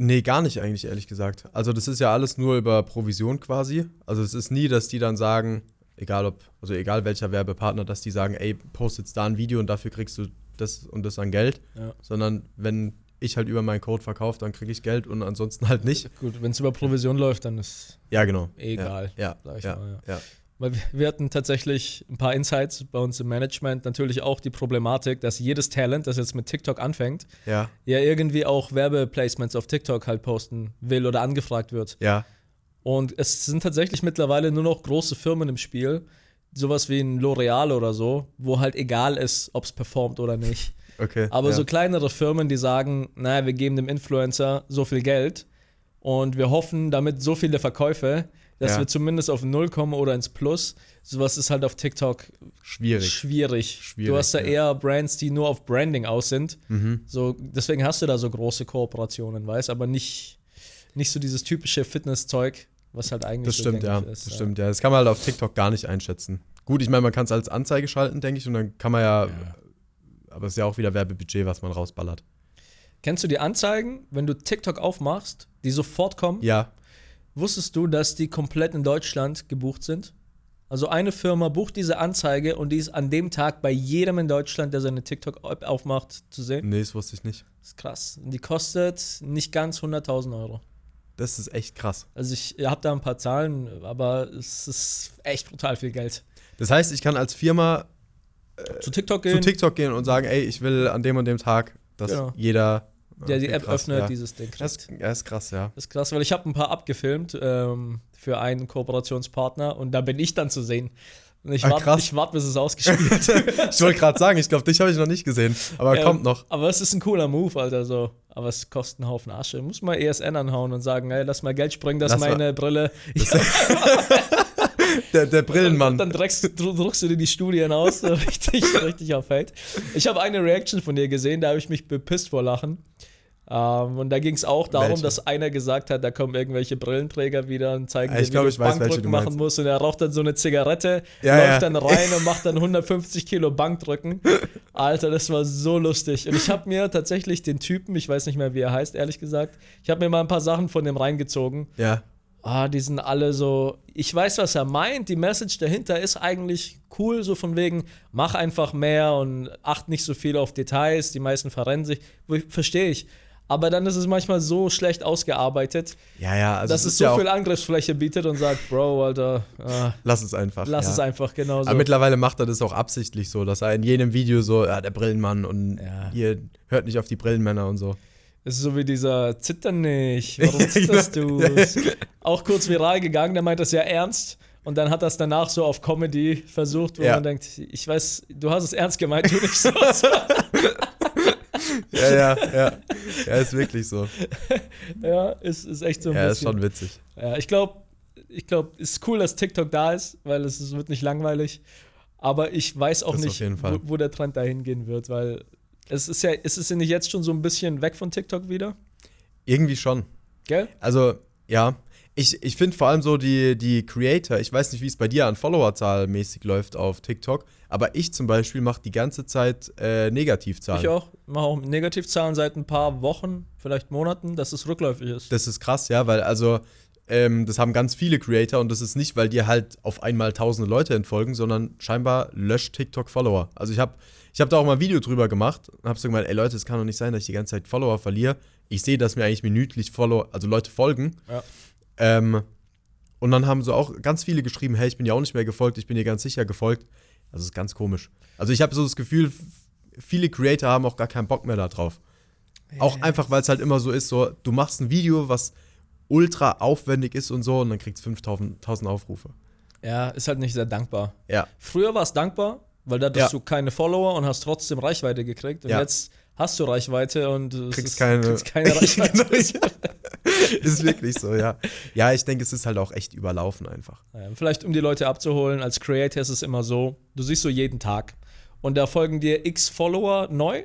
S2: Nee, gar nicht eigentlich, ehrlich gesagt. Also das ist ja alles nur über Provision quasi. Also es ist nie, dass die dann sagen, egal ob, also egal welcher Werbepartner, dass die sagen, ey, post jetzt da ein Video und dafür kriegst du das und das an Geld. Ja. Sondern wenn ich halt über meinen Code verkaufe, dann kriege ich Geld und ansonsten halt nicht.
S1: Gut, wenn es über Provision läuft, dann ist
S2: ja genau
S1: egal.
S2: Ja, ja, ja,
S1: mal, ja. Weil wir hatten tatsächlich ein paar Insights bei uns im Management, natürlich auch die Problematik, dass jedes Talent, das jetzt mit TikTok anfängt,
S2: ja,
S1: ja irgendwie auch Werbeplacements auf TikTok halt posten will oder angefragt wird.
S2: Ja.
S1: Und es sind tatsächlich mittlerweile nur noch große Firmen im Spiel, sowas wie ein L'Oreal oder so, wo halt egal ist, ob es performt oder nicht.
S2: Okay.
S1: Aber ja. so kleinere Firmen, die sagen, naja, wir geben dem Influencer so viel Geld und wir hoffen damit so viele Verkäufe, dass ja. wir zumindest auf Null kommen oder ins Plus. Sowas ist halt auf TikTok
S2: schwierig.
S1: Schwierig. schwierig du hast da ja. eher Brands, die nur auf Branding aus sind.
S2: Mhm.
S1: So, deswegen hast du da so große Kooperationen, weißt aber nicht, nicht so dieses typische Fitnesszeug, was halt eigentlich
S2: das so stimmt, ja. ist. Das stimmt, ja. Das kann man halt auf TikTok gar nicht einschätzen. Gut, ich meine, man kann es als Anzeige schalten, denke ich, und dann kann man ja, ja aber es ist ja auch wieder Werbebudget, was man rausballert.
S1: Kennst du die Anzeigen, wenn du TikTok aufmachst, die sofort kommen?
S2: Ja.
S1: Wusstest du, dass die komplett in Deutschland gebucht sind? Also eine Firma bucht diese Anzeige und die ist an dem Tag bei jedem in Deutschland, der seine TikTok-App aufmacht, zu sehen.
S2: Nee, das wusste ich nicht.
S1: Das ist krass. Und die kostet nicht ganz 100.000 Euro.
S2: Das ist echt krass.
S1: Also ich habe da ein paar Zahlen, aber es ist echt brutal viel Geld.
S2: Das heißt, ich kann als Firma
S1: zu TikTok gehen.
S2: Zu TikTok gehen und sagen, ey, ich will an dem und dem Tag, dass genau. jeder
S1: der die App krass, öffnet,
S2: ja.
S1: dieses Ding.
S2: Das, das, ist krass, ja.
S1: Das ist krass, weil ich habe ein paar abgefilmt ähm, für einen Kooperationspartner und da bin ich dann zu sehen. Und ich warte, wart, bis es ausgespielt
S2: Ich wollte gerade sagen, ich glaube, dich habe ich noch nicht gesehen, aber ähm, kommt noch.
S1: Aber es ist ein cooler Move, Alter, so. Aber es kostet einen Haufen Asche. Muss mal ESN anhauen und sagen, ey, lass mal Geld springen, dass lass meine mal. Brille. Das
S2: der, der Brillenmann.
S1: Dann, dann druckst, druckst du dir die Studien aus, richtig, richtig auf Hate. Ich habe eine Reaction von dir gesehen, da habe ich mich bepisst vor Lachen. Um, ähm, und da ging es auch darum, welche? dass einer gesagt hat, da kommen irgendwelche Brillenträger wieder und zeigen
S2: dir, wie glaub, du
S1: Bankdrücken machen musst. Und er raucht dann so eine Zigarette, ja, läuft ja. dann rein und macht dann 150 Kilo Bankdrücken. Alter, das war so lustig. Und ich habe mir tatsächlich den Typen, ich weiß nicht mehr, wie er heißt, ehrlich gesagt, ich habe mir mal ein paar Sachen von dem reingezogen.
S2: Ja
S1: ah, die sind alle so, ich weiß, was er meint, die Message dahinter ist eigentlich cool, so von wegen, mach einfach mehr und acht nicht so viel auf Details, die meisten verrennen sich, verstehe ich. Aber dann ist es manchmal so schlecht ausgearbeitet,
S2: ja, ja, also
S1: dass es, es so ja viel Angriffsfläche bietet und sagt, Bro, Alter,
S2: ah, lass es einfach.
S1: Lass ja. es einfach, genau so.
S2: Aber mittlerweile macht er das auch absichtlich so, dass er in jedem Video so, ja, der Brillenmann und ihr hört nicht auf die Brillenmänner und so.
S1: Es ist so wie dieser Zitter nicht. Warum zitterst du? Auch kurz viral gegangen, der meint das ja ernst. Und dann hat das danach so auf Comedy versucht, wo man denkt, ich weiß, du hast es ernst gemeint, du nicht so.
S2: ja, ja, ja. Ja, ist wirklich so.
S1: Ja, ist, ist echt so
S2: ein ja, bisschen. Ja, ist schon witzig.
S1: Ja, ich glaube, ich glaube, es ist cool, dass TikTok da ist, weil es, es wird nicht langweilig. Aber ich weiß auch das nicht, wo, wo, der Trend dahin gehen wird, weil es ist ja, ist es ja nicht jetzt schon so ein bisschen weg von TikTok wieder?
S2: Irgendwie schon.
S1: Gell?
S2: Also, ja. Ich, ich finde vor allem so die, die Creator, ich weiß nicht, wie es bei dir an Followerzahl mäßig läuft auf TikTok, aber ich zum Beispiel mache die ganze Zeit äh, Negativzahlen.
S1: Ich auch. mache auch Negativzahlen seit ein paar Wochen, vielleicht Monaten, dass es rückläufig ist.
S2: Das ist krass, ja, weil also ähm, das haben ganz viele Creator und das ist nicht, weil dir halt auf einmal tausende Leute entfolgen, sondern scheinbar löscht TikTok Follower. Also ich habe ich habe da auch mal ein Video drüber gemacht und habe so gemeint, ey Leute, es kann doch nicht sein, dass ich die ganze Zeit Follower verliere. Ich sehe, dass mir eigentlich minütlich Follower, also Leute folgen.
S1: Ja.
S2: Ähm, und dann haben so auch ganz viele geschrieben, hey, ich bin ja auch nicht mehr gefolgt, ich bin dir ganz sicher gefolgt. Also ist ganz komisch. Also ich habe so das Gefühl, viele Creator haben auch gar keinen Bock mehr da drauf. Ja. Auch einfach, weil es halt immer so ist, so, du machst ein Video, was ultra aufwendig ist und so und dann kriegst du 5000 Aufrufe.
S1: Ja, ist halt nicht sehr dankbar.
S2: Ja.
S1: Früher war es dankbar, weil da hattest ja. du keine Follower und hast trotzdem Reichweite gekriegt. Und ja. jetzt hast du Reichweite und
S2: kriegst, ist, keine, kriegst keine Reichweite. ist wirklich so, ja. Ja, ich denke, es ist halt auch echt überlaufen einfach.
S1: Ja, vielleicht, um die Leute abzuholen, als Creator ist es immer so, du siehst so jeden Tag und da folgen dir x Follower neu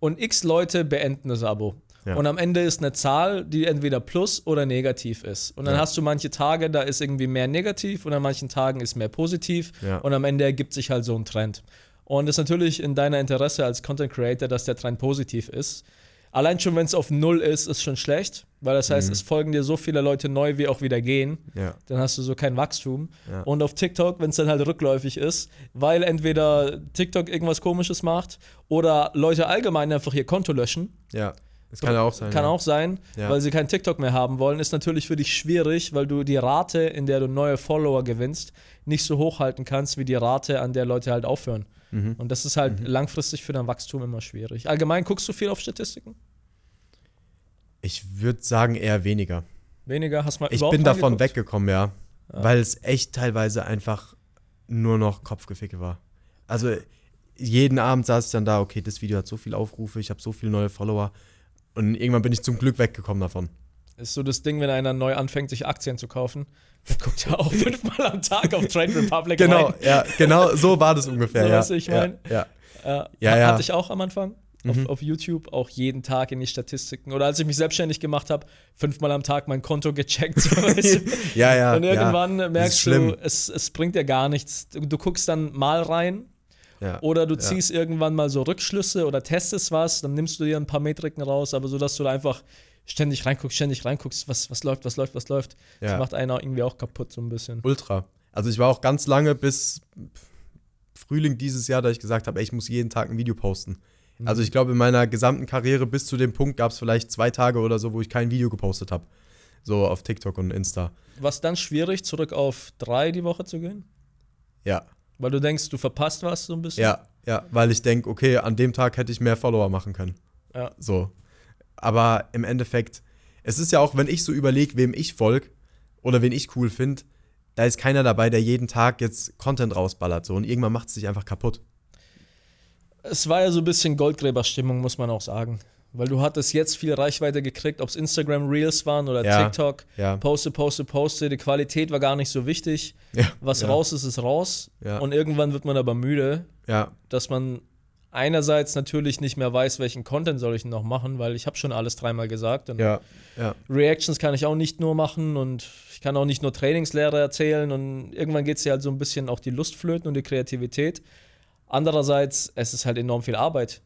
S1: und x Leute beenden das Abo. Ja. Und am Ende ist eine Zahl, die entweder plus oder negativ ist. Und dann ja. hast du manche Tage, da ist irgendwie mehr negativ und an manchen Tagen ist mehr positiv. Ja. Und am Ende ergibt sich halt so ein Trend. Und es ist natürlich in deiner Interesse als Content Creator, dass der Trend positiv ist. Allein schon, wenn es auf Null ist, ist schon schlecht, weil das heißt, mhm. es folgen dir so viele Leute neu, wie auch wieder gehen. Ja. Dann hast du so kein Wachstum. Ja. Und auf TikTok, wenn es dann halt rückläufig ist, weil entweder TikTok irgendwas Komisches macht oder Leute allgemein einfach ihr Konto löschen.
S2: Ja. Das kann auch sein.
S1: Kann ja. auch sein, ja. weil sie kein TikTok mehr haben wollen. Ist natürlich für dich schwierig, weil du die Rate, in der du neue Follower gewinnst, nicht so hochhalten kannst, wie die Rate, an der Leute halt aufhören. Mhm. Und das ist halt mhm. langfristig für dein Wachstum immer schwierig. Allgemein guckst du viel auf Statistiken?
S2: Ich würde sagen eher weniger.
S1: Weniger? Hast mal
S2: Ich bin davon weggekommen, ja. ja. Weil es echt teilweise einfach nur noch Kopfgeficke war. Also jeden Abend saß ich dann da, okay, das Video hat so viele Aufrufe, ich habe so viele neue Follower. Und irgendwann bin ich zum Glück weggekommen davon.
S1: Ist so das Ding, wenn einer neu anfängt, sich Aktien zu kaufen, dann guckt er auch fünfmal am Tag auf Trade Republic
S2: Genau, rein. ja, genau, so war das ungefähr. so, ja.
S1: was ich meine.
S2: Ja,
S1: ja. ja, ja. Hatte ich auch am Anfang. Auf, mhm. auf, YouTube auch jeden Tag in die Statistiken. Oder als ich mich selbstständig gemacht habe, fünfmal am Tag mein Konto gecheckt.
S2: ja, ja.
S1: Und irgendwann ja. merkst du, es, es bringt dir gar nichts. Du, du guckst dann mal rein ja, oder du ziehst ja. irgendwann mal so Rückschlüsse oder testest was, dann nimmst du dir ein paar Metriken raus, aber so, dass du da einfach ständig reinguckst, ständig reinguckst, was, was läuft, was läuft, was läuft. Ja. Das macht einer irgendwie auch kaputt, so ein bisschen.
S2: Ultra. Also ich war auch ganz lange bis Frühling dieses Jahr, da ich gesagt habe, ich muss jeden Tag ein Video posten. Mhm. Also ich glaube, in meiner gesamten Karriere bis zu dem Punkt gab es vielleicht zwei Tage oder so, wo ich kein Video gepostet habe. So auf TikTok und Insta.
S1: War es dann schwierig, zurück auf drei die Woche zu gehen?
S2: Ja.
S1: Weil du denkst, du verpasst was so ein bisschen?
S2: Ja, ja, weil ich denke, okay, an dem Tag hätte ich mehr Follower machen können. Ja. So. Aber im Endeffekt, es ist ja auch, wenn ich so überlege, wem ich folge oder wen ich cool finde, da ist keiner dabei, der jeden Tag jetzt Content rausballert. So. Und irgendwann macht es sich einfach kaputt.
S1: Es war ja so ein bisschen Goldgräberstimmung, muss man auch sagen. Weil du hattest jetzt viel Reichweite gekriegt, ob es Instagram Reels waren oder ja, TikTok. Ja. Poste, poste, poste. Die Qualität war gar nicht so wichtig. Ja, Was raus ist, ist raus. Und irgendwann wird man aber müde, dass man einerseits natürlich nicht mehr weiß, welchen Content soll ich noch machen, weil ich habe schon alles dreimal gesagt. Und Reactions kann ich auch nicht nur machen und ich kann auch nicht nur Trainingslehre erzählen und irgendwann geht es ja halt so ein bisschen auch die Lust flöten und die Kreativität. Andererseits, es ist halt enorm viel Arbeit.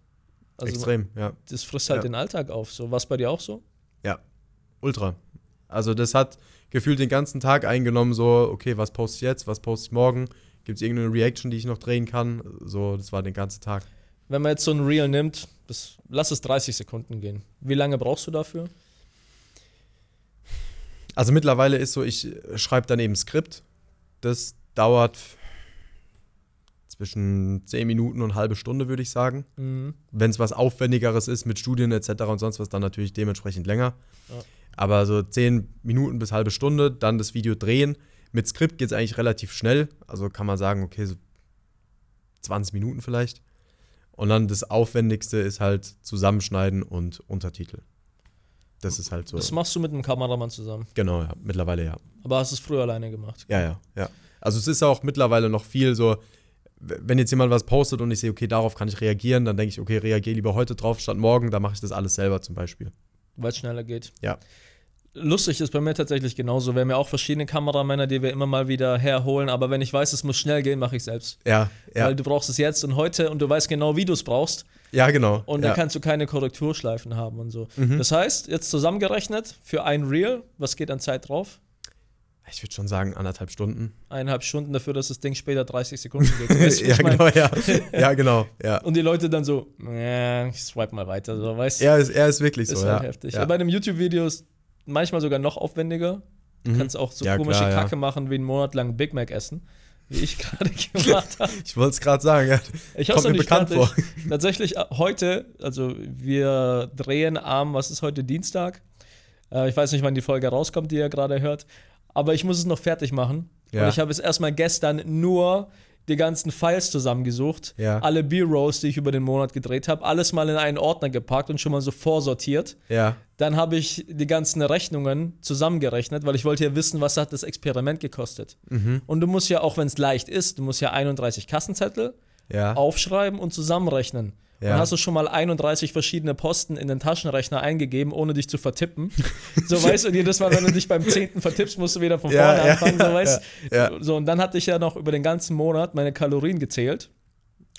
S2: Also, Extrem, ja.
S1: Das frisst halt ja. den Alltag auf. So, was bei dir auch so?
S2: Ja, ultra. Also das hat gefühlt den ganzen Tag eingenommen, so, okay, was poste ich jetzt, was poste ich morgen? Gibt es irgendeine Reaction, die ich noch drehen kann? So, das war den ganzen Tag.
S1: Wenn man jetzt so ein Reel nimmt, das, lass es 30 Sekunden gehen. Wie lange brauchst du dafür?
S2: Also mittlerweile ist so, ich schreibe dann eben Skript. Das dauert zwischen 10 Minuten und halbe Stunde, würde ich sagen. Mhm. Wenn es was Aufwendigeres ist mit Studien etc. und sonst was, dann natürlich dementsprechend länger. Ja. Aber so 10 Minuten bis halbe Stunde, dann das Video drehen. Mit Skript geht es eigentlich relativ schnell. Also kann man sagen, okay, so 20 Minuten vielleicht. Und dann das Aufwendigste ist halt Zusammenschneiden und Untertitel. Das ist halt so.
S1: Das machst du mit einem Kameramann zusammen?
S2: Genau, ja. Mittlerweile ja.
S1: Aber hast du es früher alleine gemacht?
S2: Ja, ja, ja. Also es ist auch mittlerweile noch viel so, wenn jetzt jemand was postet und ich sehe, okay, darauf kann ich reagieren, dann denke ich, okay, reagiere lieber heute drauf statt morgen, dann mache ich das alles selber zum Beispiel.
S1: Weil es schneller geht.
S2: Ja.
S1: Lustig ist bei mir tatsächlich genauso. Wir haben ja auch verschiedene Kameramänner, die wir immer mal wieder herholen, aber wenn ich weiß, es muss schnell gehen, mache ich selbst.
S2: Ja, ja.
S1: Weil du brauchst es jetzt und heute und du weißt genau, wie du es brauchst.
S2: Ja, genau.
S1: Und
S2: dann
S1: ja. kannst du keine Korrekturschleifen haben und so. Mhm. Das heißt, jetzt zusammengerechnet für ein Reel, was geht an Zeit drauf?
S2: Ich würde schon sagen, anderthalb Stunden.
S1: Eineinhalb Stunden dafür, dass das Ding später 30 Sekunden geht. Weißt,
S2: ja, genau, ja. ja, genau. Ja.
S1: Und die Leute dann so, ich swipe mal weiter, so, weißt
S2: Er ist, er ist wirklich ist so,
S1: halt
S2: ja.
S1: heftig. Ja. Bei einem YouTube-Video ist manchmal sogar noch aufwendiger. Du mhm. kannst auch so ja, komische klar, Kacke machen, wie einen Monat lang Big Mac essen. Wie ich gerade gemacht habe.
S2: ich wollte es gerade sagen, ja.
S1: Ich Kommt mir bekannt vor. Tatsächlich äh, heute, also wir drehen am, was ist heute, Dienstag? Äh, ich weiß nicht, wann die Folge rauskommt, die ihr gerade hört aber ich muss es noch fertig machen. Ja. Und ich habe es erstmal gestern nur die ganzen Files zusammengesucht, ja. alle B-Rolls, die ich über den Monat gedreht habe, alles mal in einen Ordner gepackt und schon mal so vorsortiert.
S2: Ja.
S1: Dann habe ich die ganzen Rechnungen zusammengerechnet, weil ich wollte ja wissen, was hat das Experiment gekostet. Mhm. Und du musst ja, auch wenn es leicht ist, du musst ja 31 Kassenzettel,
S2: ja.
S1: aufschreiben und zusammenrechnen. Ja. Dann hast du schon mal 31 verschiedene Posten in den Taschenrechner eingegeben, ohne dich zu vertippen. so weißt du, jedes Mal, wenn du dich beim 10. vertippst, musst du wieder von vorne ja, anfangen. so, weißt so, und dann hatte ich ja noch über den ganzen Monat meine Kalorien gezählt.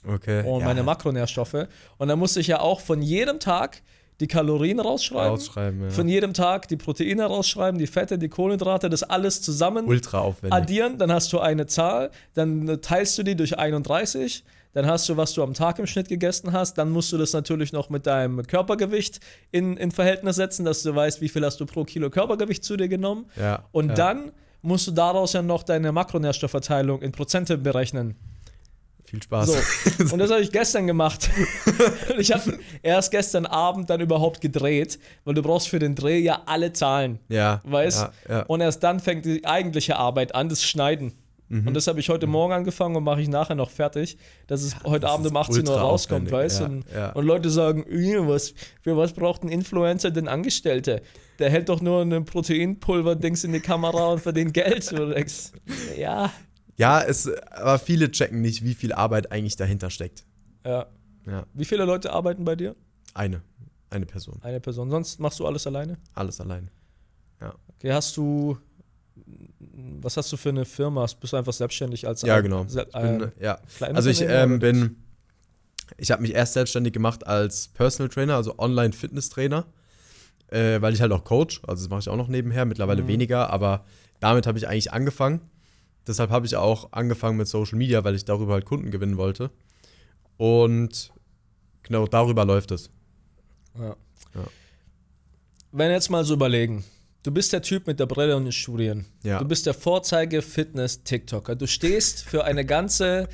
S2: Okay.
S1: Und meine Makronährstoffe. Und dann musste ich ja auch von jedem Tag die Kalorien rausschreiben.
S2: rausschreiben ja.
S1: Von jedem Tag die Proteine rausschreiben, die Fette, die Kohlenhydrate, das alles zusammen
S2: Ultra aufwendig.
S1: addieren. Dann hast du eine Zahl, dann teilst du die durch 31 dann hast du, was du am Tag im Schnitt gegessen hast, dann musst du das natürlich noch mit deinem Körpergewicht in, in Verhältnis setzen, dass du weißt, wie viel hast du pro Kilo Körpergewicht zu dir genommen.
S2: Ja,
S1: und
S2: ja.
S1: dann musst du daraus ja noch deine Makronährstoffverteilung in Prozente berechnen.
S2: Viel Spaß.
S1: So. Und das habe ich gestern gemacht. ich habe erst gestern Abend dann überhaupt gedreht, weil du brauchst für den Dreh ja alle Zahlen.
S2: Ja.
S1: Weißt?
S2: Ja, ja.
S1: Und erst dann fängt die eigentliche Arbeit an, das Schneiden. Mhm. Und das habe ich heute mhm. Morgen angefangen und mache ich nachher noch fertig, dass es ja, heute das Abend um 18 Uhr rauskommt, weißt du? Ja, und,
S2: ja.
S1: und, Leute sagen, was, für was braucht ein Influencer denn Angestellte? Der hält doch nur ein Proteinpulver-Dings in die Kamera und verdient Geld. denkst, ja.
S2: Ja, es, aber viele checken nicht, wie viel Arbeit eigentlich dahinter steckt.
S1: Ja.
S2: ja.
S1: Wie viele Leute arbeiten bei dir?
S2: Eine. Eine Person.
S1: Eine Person. Sonst machst du alles alleine?
S2: Alles alleine. Ja.
S1: Okay, hast du was hast du für eine Firma? Bist du einfach selbstständig als
S2: Ja, genau.
S1: Se bin,
S2: ja. Also ich ähm, bin, ich habe mich erst selbstständig gemacht als Personal Trainer, also Online Fitness Trainer, äh, weil ich halt auch Coach, also das mache ich auch noch nebenher, mittlerweile mhm. weniger, aber damit habe ich eigentlich angefangen. Deshalb habe ich auch angefangen mit Social Media, weil ich darüber halt Kunden gewinnen wollte. Und genau darüber läuft es.
S1: Ja. ja. Wenn jetzt mal so überlegen, Du bist der Typ mit der Brille und den Studien.
S2: Ja.
S1: Du bist der Vorzeige-Fitness-TikToker. Du stehst für eine ganze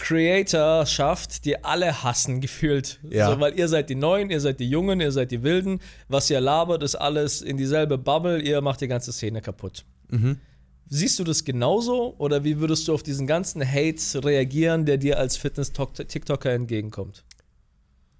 S1: Creatorschaft, die alle hassen, gefühlt.
S2: Ja.
S1: So, weil ihr seid die Neuen, ihr seid die Jungen, ihr seid die Wilden. Was ihr labert, ist alles in dieselbe Bubble. Ihr macht die ganze Szene kaputt.
S2: Mhm.
S1: Siehst du das genauso oder wie würdest du auf diesen ganzen Hate reagieren, der dir als Fitness-TikToker entgegenkommt?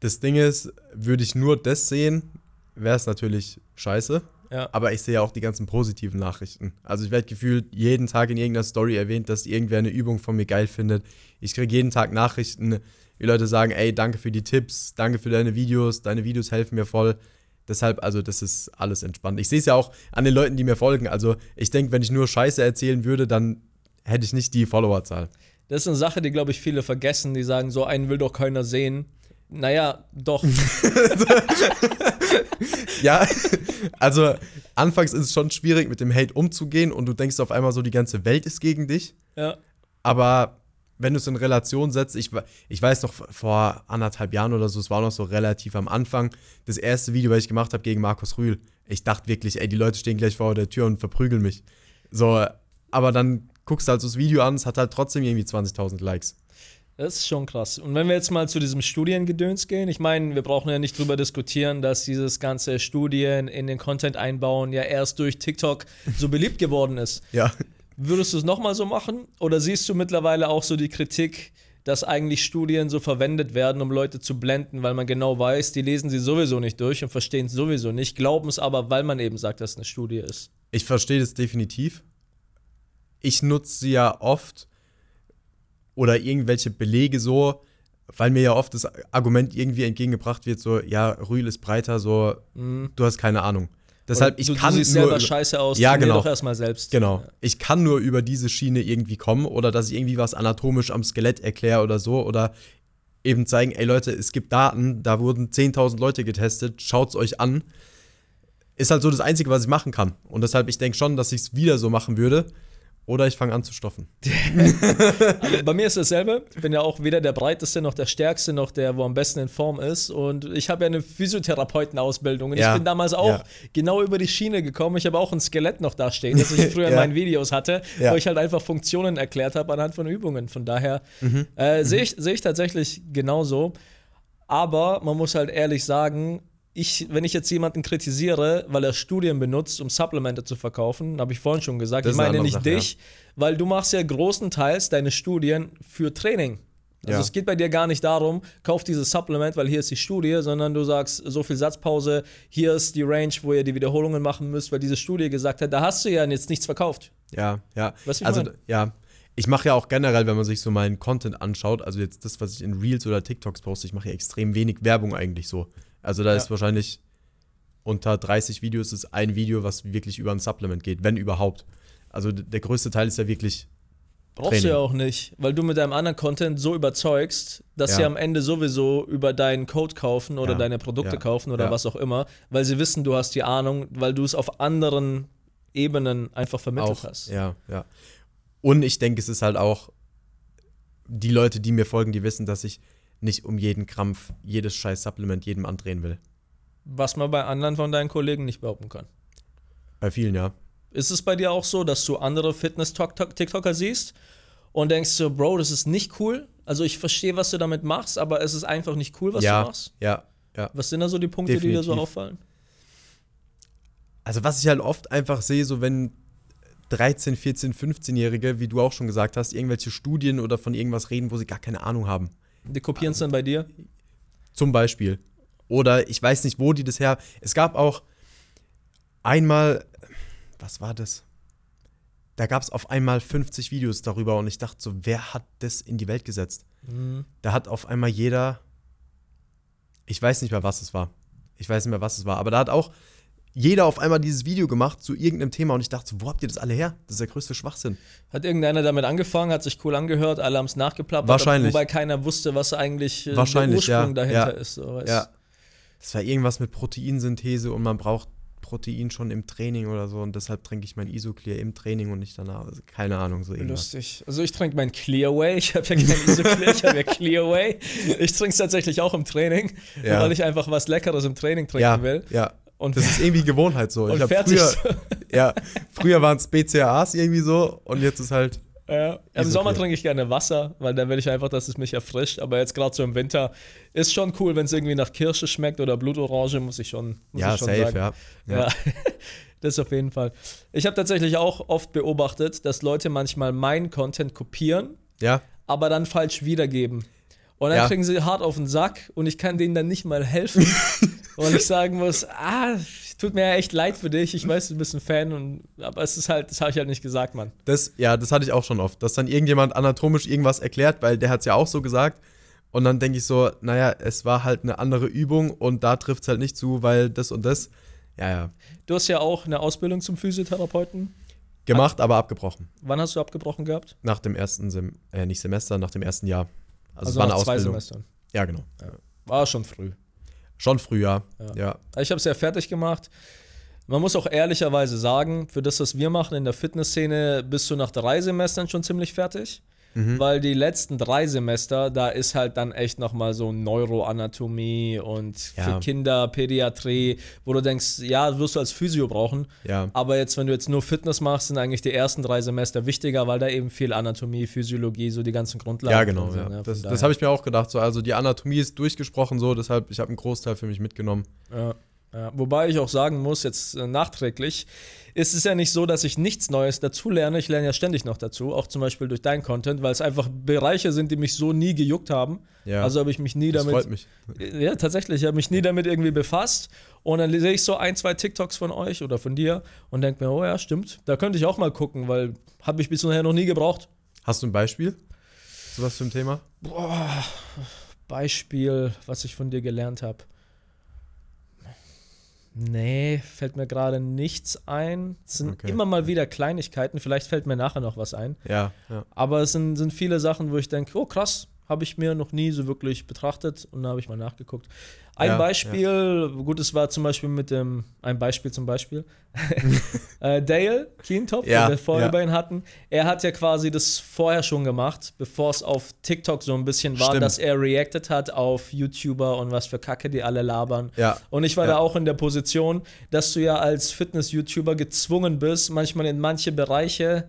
S2: Das Ding ist, würde ich nur das sehen, wäre es natürlich scheiße.
S1: Ja.
S2: Aber ich sehe auch die ganzen positiven Nachrichten. Also ich werde gefühlt jeden Tag in irgendeiner Story erwähnt, dass irgendwer eine Übung von mir geil findet. Ich kriege jeden Tag Nachrichten, wie Leute sagen, ey, danke für die Tipps, danke für deine Videos, deine Videos helfen mir voll. Deshalb, also das ist alles entspannt. Ich sehe es ja auch an den Leuten, die mir folgen. Also ich denke, wenn ich nur Scheiße erzählen würde, dann hätte ich nicht die Followerzahl.
S1: Das ist eine Sache, die, glaube ich, viele vergessen. Die sagen, so einen will doch keiner sehen. Naja, doch.
S2: ja, also anfangs ist es schon schwierig, mit dem Hate umzugehen und du denkst auf einmal so, die ganze Welt ist gegen dich.
S1: Ja.
S2: Aber wenn du es in Relation setzt, ich, ich weiß noch vor anderthalb Jahren oder so, es war noch so relativ am Anfang, das erste Video, was ich gemacht habe gegen Markus Rühl. Ich dachte wirklich, ey, die Leute stehen gleich vor der Tür und verprügeln mich. So, aber dann guckst du halt so das Video an, es hat halt trotzdem irgendwie 20.000 Likes.
S1: Das ist schon krass. Und wenn wir jetzt mal zu diesem Studiengedöns gehen, ich meine, wir brauchen ja nicht drüber diskutieren, dass dieses ganze Studien in den Content einbauen ja erst durch TikTok so beliebt geworden ist.
S2: Ja.
S1: Würdest du es nochmal so machen? Oder siehst du mittlerweile auch so die Kritik, dass eigentlich Studien so verwendet werden, um Leute zu blenden, weil man genau weiß, die lesen sie sowieso nicht durch und verstehen es sowieso nicht, glauben es aber, weil man eben sagt, dass es eine Studie ist?
S2: Ich verstehe das definitiv. Ich nutze sie ja oft oder irgendwelche Belege so, weil mir ja oft das Argument irgendwie entgegengebracht wird, so, ja, Rühl ist breiter, so, mhm. du hast keine Ahnung. Deshalb, ich
S1: du,
S2: kann
S1: du siehst
S2: nur
S1: selber scheiße aus,
S2: ja, genau.
S1: doch erstmal selbst.
S2: Genau. Ich kann nur über diese Schiene irgendwie kommen oder dass ich irgendwie was anatomisch am Skelett erkläre oder so oder eben zeigen, ey Leute, es gibt Daten, da wurden 10.000 Leute getestet, schaut's euch an. Ist halt so das Einzige, was ich machen kann. Und deshalb, ich denke schon, dass ich es wieder so machen würde. Oder ich fange an zu stoffen.
S1: also bei mir ist dasselbe. Ich bin ja auch weder der breiteste noch der stärkste noch der, wo am besten in Form ist. Und ich habe ja eine Physiotherapeutenausbildung. Und
S2: ja.
S1: ich bin damals auch ja. genau über die Schiene gekommen. Ich habe auch ein Skelett noch da stehen, das ich früher ja. in meinen Videos hatte, wo ich halt einfach Funktionen erklärt habe anhand von Übungen. Von daher mhm. äh, mhm. sehe ich, seh ich tatsächlich genauso. Aber man muss halt ehrlich sagen, ich, wenn ich jetzt jemanden kritisiere, weil er Studien benutzt, um Supplemente zu verkaufen, habe ich vorhin schon gesagt, das ich meine nicht Sache, dich, ja. weil du machst ja großenteils deine Studien für Training. Also ja. es geht bei dir gar nicht darum, kauf dieses Supplement, weil hier ist die Studie, sondern du sagst, so viel Satzpause, hier ist die Range, wo ihr die Wiederholungen machen müsst, weil diese Studie gesagt hat, da hast du ja jetzt nichts verkauft.
S2: Ja, ja.
S1: Weißt
S2: also, ja. ich mache ja auch generell, wenn man sich so meinen Content anschaut, also jetzt das, was ich in Reels oder TikToks poste, ich mache ja extrem wenig Werbung eigentlich so. Also da ja. ist wahrscheinlich unter 30 Videos ist ein Video, was wirklich über ein Supplement geht, wenn überhaupt. Also der größte Teil ist ja wirklich.
S1: Brauchst Training. du ja auch nicht, weil du mit deinem anderen Content so überzeugst, dass ja. sie am Ende sowieso über deinen Code kaufen oder ja. deine Produkte kaufen oder was auch immer, weil sie wissen, du hast die Ahnung, weil du es auf anderen Ebenen einfach vermittelt
S2: auch,
S1: hast.
S2: Ja, ja. Und ich denke, es ist halt auch, die Leute, die mir folgen, die wissen, dass ich nicht um jeden Krampf, jedes scheiß Supplement jedem andrehen will.
S1: Was man bei anderen von deinen Kollegen nicht behaupten kann.
S2: Bei vielen, ja.
S1: Ist es bei dir auch so, dass du andere Fitness-TikToker siehst und denkst so, Bro, das ist nicht cool? Also ich verstehe, was du damit machst, aber es ist einfach nicht cool, was
S2: ja,
S1: du machst?
S2: Ja, ja.
S1: Was sind da so die Punkte, Definitiv. die dir so auffallen?
S2: Also was ich halt oft einfach sehe, so wenn 13, 14, 15-Jährige, wie du auch schon gesagt hast, irgendwelche Studien oder von irgendwas reden, wo sie gar keine Ahnung haben.
S1: Die kopieren es dann bei dir?
S2: Zum Beispiel. Oder ich weiß nicht, wo die das her. Es gab auch einmal, was war das? Da gab es auf einmal 50 Videos darüber und ich dachte so, wer hat das in die Welt gesetzt? Mhm. Da hat auf einmal jeder, ich weiß nicht mehr, was es war. Ich weiß nicht mehr, was es war, aber da hat auch jeder auf einmal dieses Video gemacht zu irgendeinem Thema und ich dachte so, wo habt ihr das alle her? Das ist der größte Schwachsinn.
S1: Hat irgendeiner damit angefangen, hat sich cool angehört, alle haben es nachgeplappert,
S2: Wahrscheinlich.
S1: wobei keiner wusste, was eigentlich
S2: äh, Wahrscheinlich, der Ursprung
S1: ja, dahinter
S2: ja,
S1: ist. So,
S2: ja. Das war irgendwas mit Proteinsynthese und man braucht Protein schon im Training oder so und deshalb trinke ich mein Isoclear im Training und nicht danach. Also keine Ahnung, so
S1: irgendwas. Lustig. Also ich trinke mein Clearway. Ich habe ja kein Isoclear, ich habe ja Clearway. Ich trinke es tatsächlich auch im Training, ja. weil ich einfach was Leckeres im Training trinken
S2: ja,
S1: will.
S2: Ja. Und das ist irgendwie Gewohnheit so. Und ich fertig. Früher, ja, früher waren es BCAAs irgendwie so und jetzt ist halt.
S1: Ja. Im Sommer trinke ich gerne Wasser, weil dann will ich einfach, dass es mich erfrischt. Aber jetzt gerade so im Winter ist schon cool, wenn es irgendwie nach Kirsche schmeckt oder Blutorange, muss ich schon, muss
S2: ja,
S1: ich schon
S2: safe,
S1: sagen.
S2: Ja,
S1: ja. ja. das auf jeden Fall. Ich habe tatsächlich auch oft beobachtet, dass Leute manchmal meinen Content kopieren,
S2: ja.
S1: aber dann falsch wiedergeben. Und dann ja. kriegen sie hart auf den Sack und ich kann denen dann nicht mal helfen, weil ich sagen muss, ah, tut mir ja echt leid für dich. Ich weiß, du bist ein Fan, und, aber es ist halt, das habe ich halt nicht gesagt, Mann.
S2: Das, ja, das hatte ich auch schon oft, dass dann irgendjemand anatomisch irgendwas erklärt, weil der hat es ja auch so gesagt. Und dann denke ich so, naja, es war halt eine andere Übung und da trifft es halt nicht zu, weil das und das. Ja, ja.
S1: Du hast ja auch eine Ausbildung zum Physiotherapeuten.
S2: Gemacht, aber abgebrochen.
S1: Wann hast du abgebrochen gehabt?
S2: Nach dem ersten Sem äh, nicht Semester, nach dem ersten Jahr.
S1: Also, also war eine zwei. Semestern.
S2: Ja, genau.
S1: Ja. War schon früh.
S2: Schon früh, ja. ja.
S1: Ich habe es ja fertig gemacht. Man muss auch ehrlicherweise sagen, für das, was wir machen in der Fitnessszene, bist du nach drei Semestern schon ziemlich fertig. Mhm. Weil die letzten drei Semester, da ist halt dann echt nochmal so Neuroanatomie und ja. für Kinder Pädiatrie, wo du denkst, ja, wirst du als Physio brauchen.
S2: Ja.
S1: Aber jetzt, wenn du jetzt nur Fitness machst, sind eigentlich die ersten drei Semester wichtiger, weil da eben viel Anatomie, Physiologie, so die ganzen Grundlagen.
S2: Ja, genau. Sind, ja. Das, das habe ich mir auch gedacht. So, also die Anatomie ist durchgesprochen so, deshalb, ich habe einen Großteil für mich mitgenommen.
S1: Ja. Ja, wobei ich auch sagen muss, jetzt äh, nachträglich, ist es ja nicht so, dass ich nichts Neues dazu lerne. Ich lerne ja ständig noch dazu, auch zum Beispiel durch deinen Content, weil es einfach Bereiche sind, die mich so nie gejuckt haben. Ja, also habe ich mich nie das damit.
S2: Freut mich.
S1: Ja, tatsächlich, ich habe mich nie damit irgendwie befasst. Und dann sehe ich so ein, zwei TikToks von euch oder von dir und denke mir, oh ja, stimmt, da könnte ich auch mal gucken, weil habe ich bisher noch nie gebraucht.
S2: Hast du ein Beispiel? So was für ein Thema?
S1: Boah, Beispiel, was ich von dir gelernt habe. Nee, fällt mir gerade nichts ein. Es sind okay. immer mal wieder Kleinigkeiten. Vielleicht fällt mir nachher noch was ein.
S2: Ja. ja.
S1: Aber es sind, sind viele Sachen, wo ich denke, oh krass, habe ich mir noch nie so wirklich betrachtet und da habe ich mal nachgeguckt. Ein ja, Beispiel, ja. gut, es war zum Beispiel mit dem, ein Beispiel zum Beispiel, äh, Dale Keentop, ja, den wir vorher bei ihm hatten, er hat ja quasi das vorher schon gemacht, bevor es auf TikTok so ein bisschen war, Stimmt. dass er reacted hat auf YouTuber und was für Kacke die alle labern. Und ich war da auch in der Position, dass du ja als Fitness-YouTuber gezwungen bist, manchmal in manche Bereiche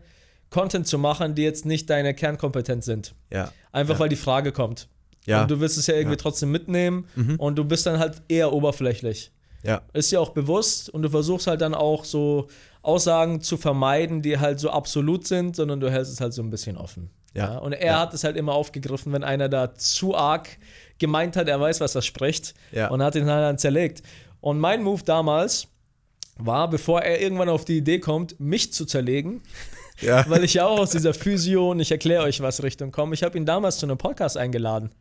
S1: Content zu machen, die jetzt nicht deine Kernkompetenz sind.
S2: Ja.
S1: Einfach weil die Frage kommt. Ja. Und du willst es ja irgendwie ja. trotzdem mitnehmen mhm. und du bist dann halt eher oberflächlich.
S2: Ja.
S1: Ist dir auch bewusst und du versuchst halt dann auch so Aussagen zu vermeiden, die halt so absolut sind, sondern du hältst es halt so ein bisschen offen. Ja. ja? Und er ja. hat es halt immer aufgegriffen, wenn einer da zu arg gemeint hat, er weiß, was er spricht ja. und hat ihn halt dann zerlegt. Und mein Move damals war, bevor er irgendwann auf die Idee kommt, mich zu zerlegen, ja. weil ich ja auch aus dieser Physio und ich erkläre euch was Richtung komme. Ich habe ihn damals zu einem Podcast eingeladen.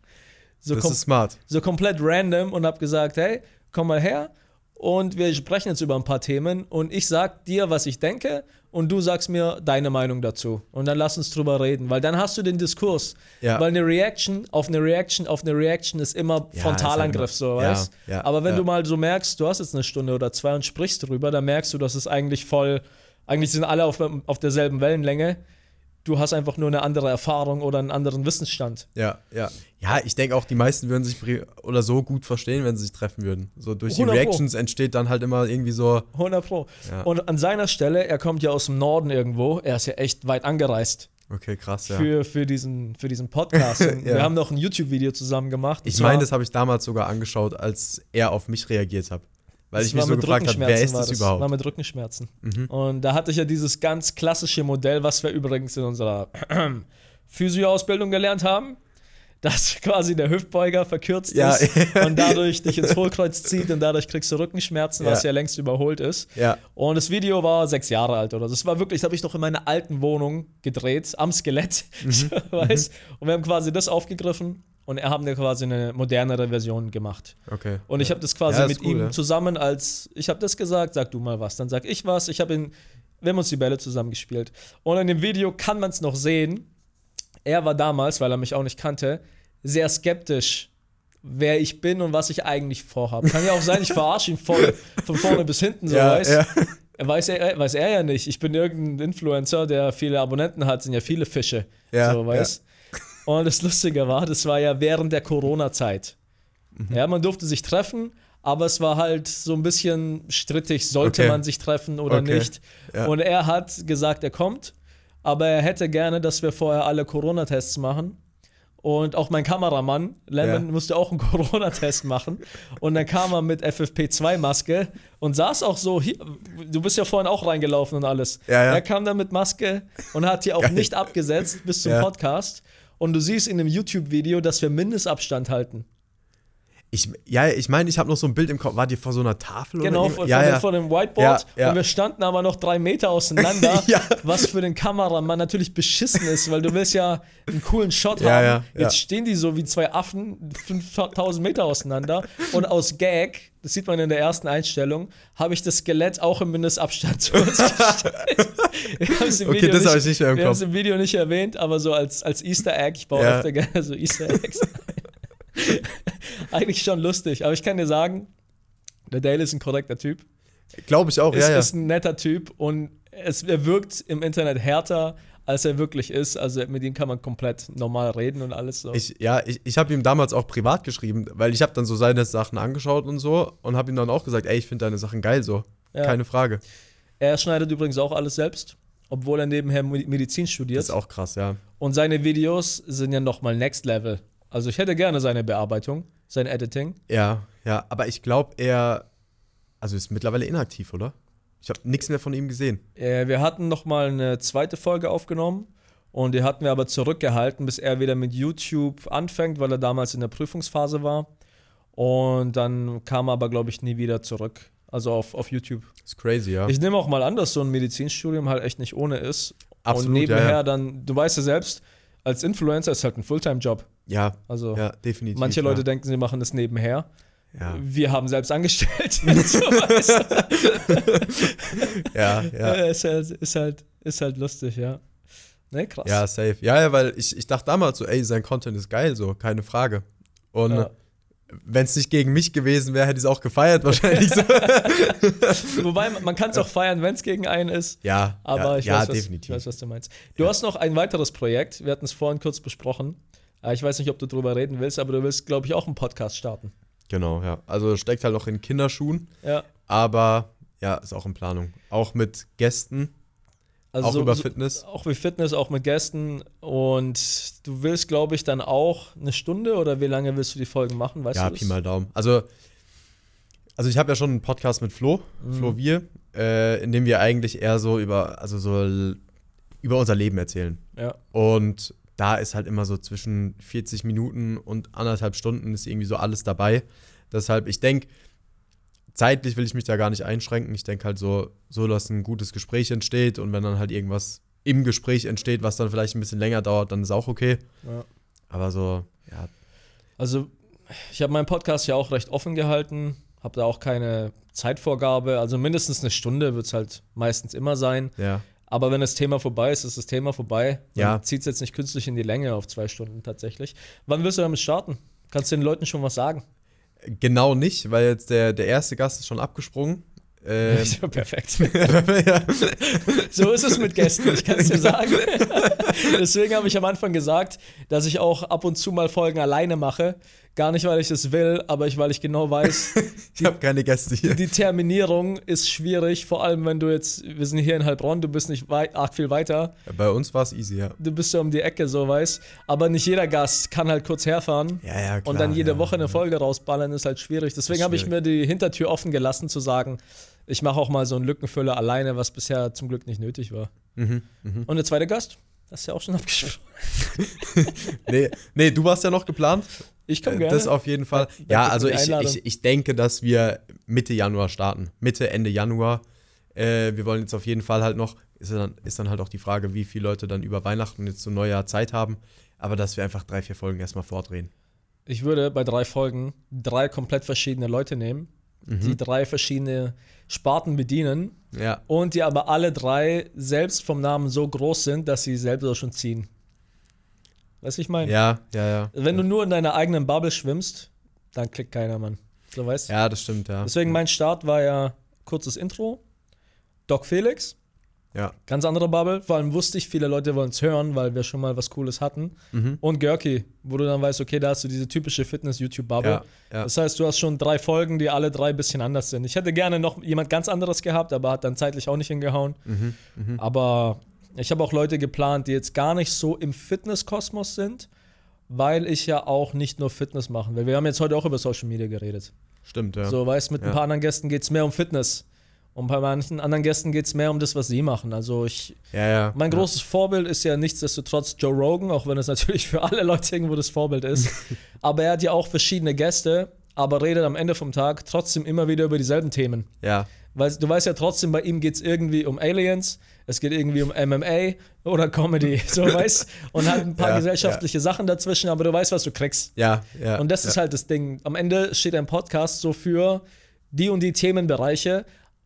S2: So das ist smart.
S1: So komplett random und habe gesagt, hey, komm mal her und wir sprechen jetzt über ein paar Themen und ich sag dir, was ich denke und du sagst mir deine Meinung dazu und dann lass uns drüber reden, weil dann hast du den Diskurs, ja. weil eine Reaction auf eine Reaction auf eine Reaction ist immer ja, Frontalangriff ist immer, so, weißt? Ja, Aber wenn du mal so merkst, du hast jetzt eine Stunde oder zwei und sprichst drüber, dann merkst du, dass es eigentlich voll eigentlich sind alle auf, auf derselben Wellenlänge du hast einfach nur eine andere Erfahrung oder einen anderen Wissensstand.
S2: Ja, ja. Ja, ich denke auch, die meisten würden sich oder so gut verstehen, wenn sie sich treffen würden. So durch die Reactions entsteht dann halt immer irgendwie so.
S1: 100 Pro. Ja. Und an seiner Stelle, er kommt ja aus dem Norden irgendwo, er ist ja echt weit angereist.
S2: Okay, krass, ja.
S1: Für, für, diesen, für diesen Podcast. ja. Wir haben noch ein YouTube-Video zusammen gemacht.
S2: Ich meine, das habe ich damals sogar angeschaut, als er auf mich reagiert hat. Weil das ich mich so gefragt habe, wer ist das, das überhaupt?
S1: War mit Rückenschmerzen. Mhm. Und da hatte ich ja dieses ganz klassische Modell, was wir übrigens in unserer Physio-Ausbildung gelernt haben, dass quasi der Hüftbeuger verkürzt ja. ist und dadurch dich ins Hohlkreuz zieht und dadurch kriegst du Rückenschmerzen, was ja, ja längst überholt ist.
S2: Ja.
S1: Und das Video war sechs Jahre alt oder so. Das war wirklich, das habe ich noch in meiner alten Wohnung gedreht, am Skelett, mhm. weißt? Mhm. Und wir haben quasi das aufgegriffen und er haben quasi eine modernere Version gemacht.
S2: Okay.
S1: Und ich habe das quasi ja, mit cool, ihm ja. zusammen als, ich habe das gesagt, sag du mal was, dann sag ich was, ich habe ihn, wir haben uns die Bälle zusammengespielt. Und in dem Video kann man es noch sehen, er war damals, weil er mich auch nicht kannte, sehr skeptisch, wer ich bin und was ich eigentlich vorhabe. Kann ja auch sein, ich verarsche ihn voll von vorne bis hinten, so ja, weiß. Ja. Weiß er, weiß er ja nicht. Ich bin irgendein Influencer, der viele Abonnenten hat, sind ja viele Fische. Ja, so, weiß. Ja. Und das Lustige war, das war ja während der Corona-Zeit. Mhm. Ja, man durfte sich treffen, aber es war halt so ein bisschen strittig, sollte okay. man sich treffen oder okay. nicht. Ja. Und er hat gesagt, er kommt, aber er hätte gerne, dass wir vorher alle Corona-Tests machen. Und auch mein Kameramann, Lemon, ja. musste auch einen Corona-Test machen. Und dann kam er mit FFP2-Maske und saß auch so hier. Du bist ja vorhin auch reingelaufen und alles.
S2: Ja.
S1: Er kam dann mit Maske und hat die auch Geil. nicht abgesetzt bis zum Podcast und du siehst in dem YouTube-Video, dass wir Mindestabstand halten.
S2: Ich, ja, ich meine, ich habe noch so ein Bild im Kopf. War die vor so einer Tafel
S1: genau,
S2: oder
S1: Genau, ja, ja. vor dem Whiteboard. Ja, ja. Und wir standen aber noch drei Meter auseinander, was für den Kameramann natürlich beschissen ist, weil du willst ja einen coolen Shot haben. Jetzt stehen die so wie zwei Affen 5000 Meter auseinander. Und aus Gag, das sieht man in der ersten Einstellung, habe ich das Skelett auch im Mindestabstand zu uns gestellt.
S2: okay, das habe ich nicht mehr im
S1: Kopf. Wir haben es im Video nicht erwähnt, aber so als, als Easter Egg, ich baue öfter gerne so Easter Eggs. Eigentlich schon lustig, aber ich kann dir sagen, der Dale ist ein korrekter Typ.
S2: Glaube ich auch,
S1: ist,
S2: ja, ja.
S1: Ist ein netter Typ und es, er wirkt im Internet härter, als er wirklich ist. Also mit ihm kann man komplett normal reden und alles so.
S2: Ich, ja, ich, ich habe ihm damals auch privat geschrieben, weil ich habe dann so seine Sachen angeschaut und so und habe ihm dann auch gesagt, ey, ich finde deine Sachen geil so. Ja. Keine Frage.
S1: Er schneidet übrigens auch alles selbst, obwohl er nebenher Medizin studiert. Das
S2: ist auch krass, ja.
S1: Und seine Videos sind ja nochmal Next Level. Also ich hätte gerne seine Bearbeitung, sein Editing.
S2: Ja, ja, aber ich glaube, er also ist mittlerweile inaktiv, oder? Ich habe nichts mehr von ihm gesehen.
S1: Äh, wir hatten noch mal eine zweite Folge aufgenommen und die hatten wir aber zurückgehalten, bis er wieder mit YouTube anfängt, weil er damals in der Prüfungsphase war. Und dann kam er aber, glaube ich, nie wieder zurück. Also auf, auf YouTube.
S2: Das ist crazy, ja.
S1: Ich nehme auch mal an, dass so ein Medizinstudium halt echt nicht ohne ist. Absolut. Und nebenher ja, ja. dann, du weißt ja selbst, als Influencer ist halt ein Fulltime-Job.
S2: Ja,
S1: also
S2: ja, definitiv.
S1: Manche Leute ja. denken, sie machen das nebenher.
S2: Ja.
S1: Wir haben selbst angestellt.
S2: ja, ja.
S1: Ist halt, ist, halt, ist halt lustig, ja. Ne, krass.
S2: Ja, safe. Ja, ja, weil ich, ich dachte damals so, ey, sein Content ist geil, so, keine Frage. Und ja wenn es nicht gegen mich gewesen wäre, hätte ich es auch gefeiert wahrscheinlich. So.
S1: Wobei, man kann es auch feiern, wenn es gegen einen ist.
S2: Ja,
S1: aber
S2: ja,
S1: ich,
S2: ja,
S1: weiß,
S2: was, definitiv.
S1: ich weiß, was du meinst. Du ja. hast noch ein weiteres Projekt, wir hatten es vorhin kurz besprochen. Ich weiß nicht, ob du darüber reden willst, aber du willst, glaube ich, auch einen Podcast starten.
S2: Genau, ja. Also steckt halt noch in Kinderschuhen.
S1: Ja.
S2: Aber ja, ist auch in Planung. Auch mit Gästen. Also auch so, über Fitness?
S1: So, auch mit Fitness, auch mit Gästen. Und du willst, glaube ich, dann auch eine Stunde oder wie lange willst du die Folgen machen? Weißt
S2: ja,
S1: du
S2: Pi mal Daumen. Also, also ich habe ja schon einen Podcast mit Flo, mhm. Flo Wir, äh, in dem wir eigentlich eher so über, also so über unser Leben erzählen.
S1: Ja.
S2: Und da ist halt immer so zwischen 40 Minuten und anderthalb Stunden ist irgendwie so alles dabei. Deshalb, ich denke, zeitlich will ich mich da gar nicht einschränken. Ich denke halt so, so, dass ein gutes Gespräch entsteht und wenn dann halt irgendwas im Gespräch entsteht, was dann vielleicht ein bisschen länger dauert, dann ist auch okay. Ja. Aber so, ja.
S1: Also, ich habe meinen Podcast ja auch recht offen gehalten, habe da auch keine Zeitvorgabe. Also mindestens eine Stunde wird es halt meistens immer sein.
S2: Ja.
S1: Aber wenn das Thema vorbei ist, ist das Thema vorbei.
S2: Dann ja.
S1: zieht es jetzt nicht künstlich in die Länge auf zwei Stunden tatsächlich. Wann wirst du damit starten? Kannst du den Leuten schon was sagen?
S2: Genau nicht, weil jetzt der, der erste Gast ist schon abgesprungen.
S1: Ähm, ja, perfekt. so ist es mit Gästen, ich kann es dir sagen. Deswegen habe ich am Anfang gesagt, dass ich auch ab und zu mal Folgen alleine mache. Gar nicht, weil ich es will, aber ich, weil ich genau weiß,
S2: ich habe keine Gäste hier.
S1: Die Terminierung ist schwierig, vor allem wenn du jetzt, wir sind hier in Heilbronn, du bist nicht weit, arg viel weiter.
S2: Ja, bei uns war es easy, ja.
S1: Du bist ja um die Ecke, so weißt. Aber nicht jeder Gast kann halt kurz herfahren
S2: ja, ja, klar,
S1: und dann jede
S2: ja,
S1: Woche eine Folge rausballern, ist halt schwierig. Deswegen habe ich mir die Hintertür offen gelassen, zu sagen, ich mache auch mal so einen Lückenfüller alleine, was bisher zum Glück nicht nötig war.
S2: Mhm, mh.
S1: Und der zweite Gast? Das ist ja auch schon abgesprochen.
S2: nee, nee, du warst ja noch geplant.
S1: Ich komme äh, gerne.
S2: Das auf jeden Fall. Ja, ja also ich, ich, ich denke, dass wir Mitte Januar starten. Mitte, Ende Januar. Äh, wir wollen jetzt auf jeden Fall halt noch, ist dann, ist dann halt auch die Frage, wie viele Leute dann über Weihnachten jetzt so Neujahr Zeit haben. Aber dass wir einfach drei, vier Folgen erstmal vordrehen.
S1: Ich würde bei drei Folgen drei komplett verschiedene Leute nehmen mhm. die drei verschiedene Sparten bedienen.
S2: Ja.
S1: Und die aber alle drei selbst vom Namen so groß sind, dass sie selbst schon ziehen. Weißt du, ich meine?
S2: Ja, ja, ja.
S1: Wenn
S2: ja.
S1: du nur in deiner eigenen Bubble schwimmst, dann klickt keiner, Mann. So weißt
S2: Ja, das stimmt, ja.
S1: Deswegen mein Start war ja kurzes Intro. Doc Felix.
S2: Ja.
S1: Ganz andere Bubble. Vor allem wusste ich, viele Leute wollen es hören, weil wir schon mal was Cooles hatten.
S2: Mhm.
S1: Und Görki, wo du dann weißt, okay, da hast du diese typische Fitness-YouTube-Bubble.
S2: Ja, ja.
S1: Das heißt, du hast schon drei Folgen, die alle drei ein bisschen anders sind. Ich hätte gerne noch jemand ganz anderes gehabt, aber hat dann zeitlich auch nicht hingehauen.
S2: Mhm. Mhm.
S1: Aber ich habe auch Leute geplant, die jetzt gar nicht so im Fitness-Kosmos sind, weil ich ja auch nicht nur Fitness machen will. Wir haben jetzt heute auch über Social Media geredet.
S2: Stimmt, ja.
S1: So, weißt, mit ein paar anderen Gästen geht es mehr um Fitness. Und bei manchen anderen Gästen geht es mehr um das, was sie machen. Also ich.
S2: Ja, ja,
S1: mein großes ja. Vorbild ist ja nichtsdestotrotz Joe Rogan, auch wenn es natürlich für alle Leute irgendwo das Vorbild ist. aber er hat ja auch verschiedene Gäste, aber redet am Ende vom Tag trotzdem immer wieder über dieselben Themen.
S2: Ja.
S1: Weil du weißt ja trotzdem, bei ihm geht es irgendwie um Aliens, es geht irgendwie um MMA oder Comedy, so weißt Und halt ein paar ja, gesellschaftliche Sachen dazwischen, aber du weißt, was du kriegst.
S2: Ja, ja.
S1: Und das ist halt das Ding. Am Ende steht ein Podcast so für die und die Themenbereiche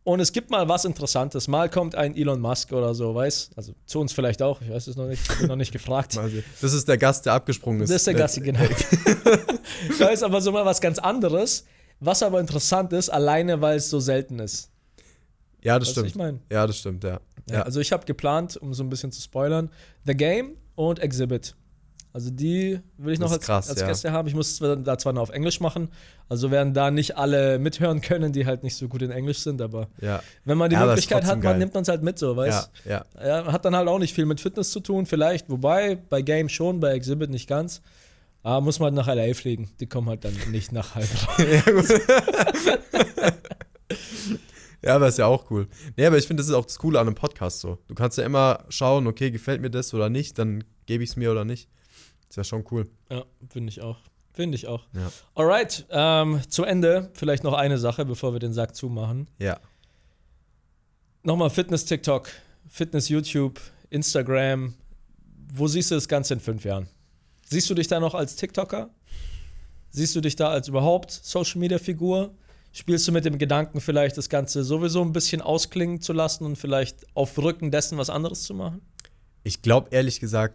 S1: und es gibt mal was Interessantes. Mal kommt ein Elon Musk oder so, weiß? Also zu uns vielleicht auch. Ich weiß es noch nicht. Ich bin noch nicht gefragt.
S2: Das ist der Gast, der abgesprungen ist.
S1: Das ist der Gast, genau. da ist aber so mal was ganz anderes, was aber interessant ist, alleine weil es so selten ist.
S2: Ja, das weißt, stimmt.
S1: Ich mein?
S2: Ja, das stimmt, ja.
S1: ja. Also ich habe geplant, um so ein bisschen zu spoilern, The Game und Exhibit. Also die will ich noch als, krass, als ja. Gäste haben. Ich muss es da zwar noch auf Englisch machen, also werden da nicht alle mithören können, die halt nicht so gut in Englisch sind, aber
S2: ja.
S1: wenn man die
S2: ja,
S1: Möglichkeit hat, man nimmt man es halt mit so, weißt
S2: ja,
S1: ja. Hat dann halt auch nicht viel mit Fitness zu tun, vielleicht, wobei bei Game schon, bei Exhibit nicht ganz. Aber muss man halt nach LA fliegen. Die kommen halt dann nicht nach Heilbronn.
S2: Ja, aber ist ja auch cool. Nee, aber ich finde, das ist auch das Coole an einem Podcast so. Du kannst ja immer schauen, okay, gefällt mir das oder nicht, dann gebe ich es mir oder nicht. Ist ja schon cool.
S1: Ja, finde ich auch. Finde ich auch.
S2: Ja.
S1: Alright, ähm, zu Ende vielleicht noch eine Sache, bevor wir den Sack zumachen.
S2: Ja.
S1: Nochmal Fitness-TikTok, Fitness-YouTube, Instagram. Wo siehst du das Ganze in fünf Jahren? Siehst du dich da noch als TikToker? Siehst du dich da als überhaupt Social-Media-Figur? Spielst du mit dem Gedanken, vielleicht das Ganze sowieso ein bisschen ausklingen zu lassen und vielleicht auf Rücken dessen was anderes zu machen?
S2: Ich glaube ehrlich gesagt,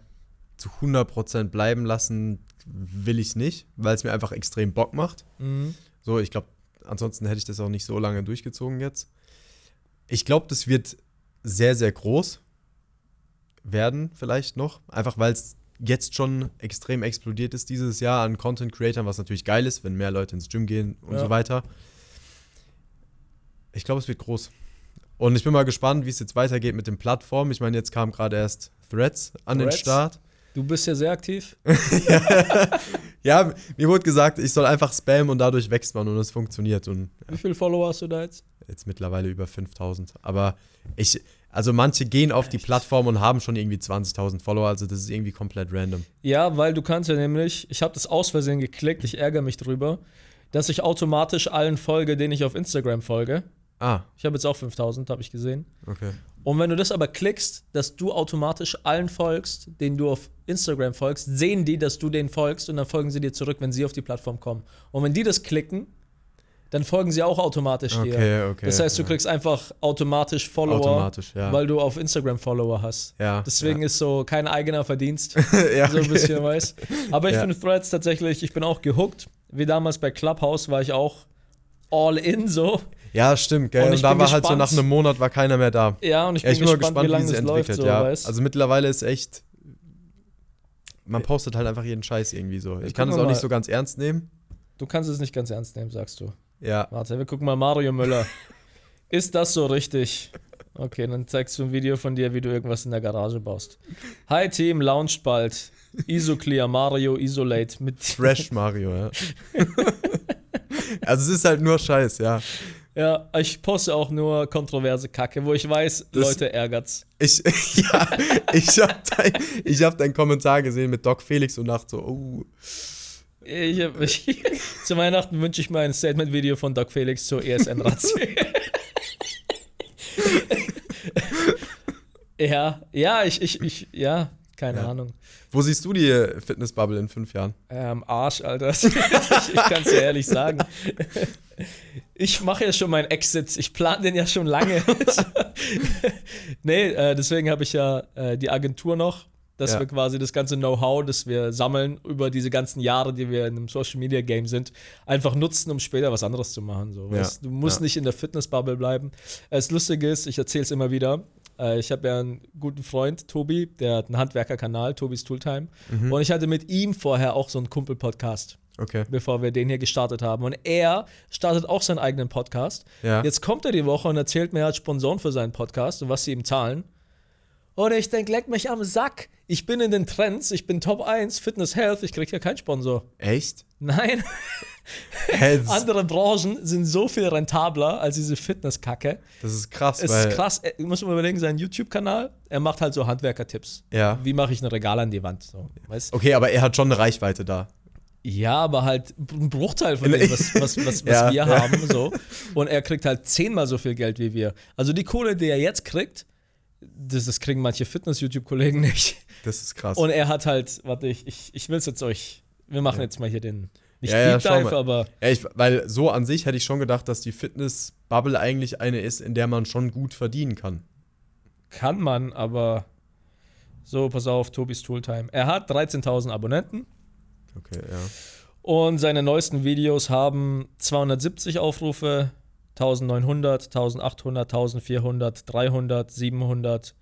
S2: zu 100% bleiben lassen will ich nicht, weil es mir einfach extrem Bock macht.
S1: Mhm.
S2: So, ich glaube, ansonsten hätte ich das auch nicht so lange durchgezogen jetzt. Ich glaube, das wird sehr, sehr groß werden, vielleicht noch. Einfach weil es jetzt schon extrem explodiert ist dieses Jahr an Content Creators, was natürlich geil ist, wenn mehr Leute ins Gym gehen und ja. so weiter. Ich glaube, es wird groß. Und ich bin mal gespannt, wie es jetzt weitergeht mit den Plattformen. Ich meine, jetzt kam gerade erst Threads an Threads? den Start.
S1: Du bist ja sehr aktiv.
S2: ja, mir wurde gesagt, ich soll einfach spammen und dadurch wächst man und es funktioniert. Und,
S1: ja. Wie viele Follower hast du da jetzt?
S2: Jetzt mittlerweile über 5000. Aber ich, also manche gehen auf Echt? die Plattform und haben schon irgendwie 20.000 Follower, also das ist irgendwie komplett random.
S1: Ja, weil du kannst ja nämlich, ich habe das aus Versehen geklickt, ich ärgere mich drüber, dass ich automatisch allen folge, denen ich auf Instagram folge.
S2: Ah.
S1: Ich habe jetzt auch 5000, habe ich gesehen.
S2: Okay.
S1: Und wenn du das aber klickst, dass du automatisch allen folgst, denen du auf Instagram folgst, sehen die, dass du denen folgst und dann folgen sie dir zurück, wenn sie auf die Plattform kommen. Und wenn die das klicken, dann folgen sie auch automatisch dir.
S2: Okay, okay.
S1: Das heißt, du kriegst einfach automatisch Follower,
S2: Automatisch, ja.
S1: weil du auf Instagram Follower hast.
S2: Ja,
S1: Deswegen
S2: ja.
S1: ist so kein eigener Verdienst,
S2: ja,
S1: so ein
S2: okay.
S1: bisschen, weißt. Aber ich
S2: Ja.
S1: finde Threads tatsächlich, ich bin auch gehuckt. Wie damals bei Clubhouse war ich auch all in so.
S2: Ja, stimmt, gell?
S1: Und
S2: Und,
S1: ich
S2: da war halt so
S1: gespannt.
S2: nach einem Monat war keiner mehr da.
S1: Ja, und ich
S2: Ja,
S1: bin
S2: ich bin
S1: gespannt,
S2: gespannt,
S1: wie lange das
S2: entwickelt,
S1: läuft, so,
S2: ja.
S1: weißt.
S2: Also mittlerweile ist echt. Man postet halt einfach jeden Scheiß irgendwie so. Ich kann
S1: gucken
S2: es auch nicht
S1: mal.
S2: so ganz ernst nehmen.
S1: du kannst es nicht ganz ernst nehmen, sagst du.
S2: Ja.
S1: Warte, wir gucken mal Mario Müller. Ist das so richtig? Okay, dann zeigst du ein Video von dir, wie du irgendwas in der Garage baust. Hi Team, launcht bald. Isoclear Mario Isolate mit.
S2: Fresh Mario, ja. also es ist halt nur Scheiß, ja.
S1: Ja, ich poste auch nur kontroverse Kacke, wo ich weiß,
S2: Das-
S1: Leute ärgert's.
S2: Ich, ja, ich habe dein, ich hab deinen Kommentar gesehen mit Doc Felix und dachte so, oh.
S1: Ich, hab- ich, zu Weihnachten wünsche ich mir ein Statement-Video von Doc Felix zur E ESN-Ratio. ja, ja, ich, ich, ich, ja, keine
S2: Ja.
S1: Ahnung.
S2: Wo siehst du die Fitnessbubble in fünf Jahren?
S1: Ähm, Arsch, Alter. ich ich kann es dir ehrlich sagen. Ich mache ja schon meinen Exit. Ich plane den ja schon lange. nee, äh, deswegen habe ich ja äh, die Agentur noch, dass
S2: Ja.
S1: wir quasi das ganze Know-how, das wir sammeln über diese ganzen Jahre, die wir in einem Social Media Game sind, einfach nutzen, um später was anderes zu machen. So.
S2: Ja.
S1: Du musst
S2: Ja.
S1: nicht in der Fitnessbubble bleiben. Das Lustige ist, ich erzähle es immer wieder. äh, Ich habe ja einen guten Freund, Tobi, der hat einen Handwerkerkanal, Tobis Tooltime.
S2: Mhm.
S1: Und ich hatte mit ihm vorher auch so einen Kumpel-Podcast
S2: Okay.
S1: bevor wir den hier gestartet haben. Und er startet auch seinen eigenen Podcast.
S2: Ja.
S1: Jetzt kommt er die Woche und erzählt mir, er hat Sponsoren für seinen Podcast und was sie ihm zahlen. Und ich denke, leck mich am Sack. Ich bin in den Trends, ich bin Top 1, Fitness Health, ich kriege ja keinen Sponsor.
S2: Echt?
S1: Nein, andere Branchen sind so viel rentabler als diese Fitnesskacke.
S2: das ist krass,
S1: Es ist krass, du musst mal überlegen, sein YouTube-Kanal, er macht halt so Handwerker-Tipps.
S2: Ja.
S1: Wie mache ich ein Regal an die Wand? So?
S2: Okay, aber er hat schon eine Reichweite da.
S1: Ja, aber halt ein Bruchteil von dem, was, was, was, was
S2: Ja,
S1: wir
S2: ja.
S1: haben. So. Und er kriegt halt zehnmal so viel Geld wie wir. Also die Kohle, die er jetzt kriegt, das, das kriegen manche Fitness-YouTube-Kollegen nicht.
S2: Das ist krass.
S1: Und er hat halt, warte, ich, ich, ich will es jetzt euch, wir machen jetzt mal hier den, nicht
S2: Ja, ja,
S1: Deep Dive,
S2: mal.
S1: aber
S2: ja, ich, weil so an sich hätte ich schon gedacht, dass die Fitnessbubble eigentlich eine ist, in der man schon gut verdienen kann.
S1: kann man, aber so, pass auf, Tobis Tooltime. Er hat 13.000 Abonnenten
S2: Okay, ja.
S1: und seine neuesten Videos haben 270 Aufrufe, 1900, 1800, 1400, 300, 700,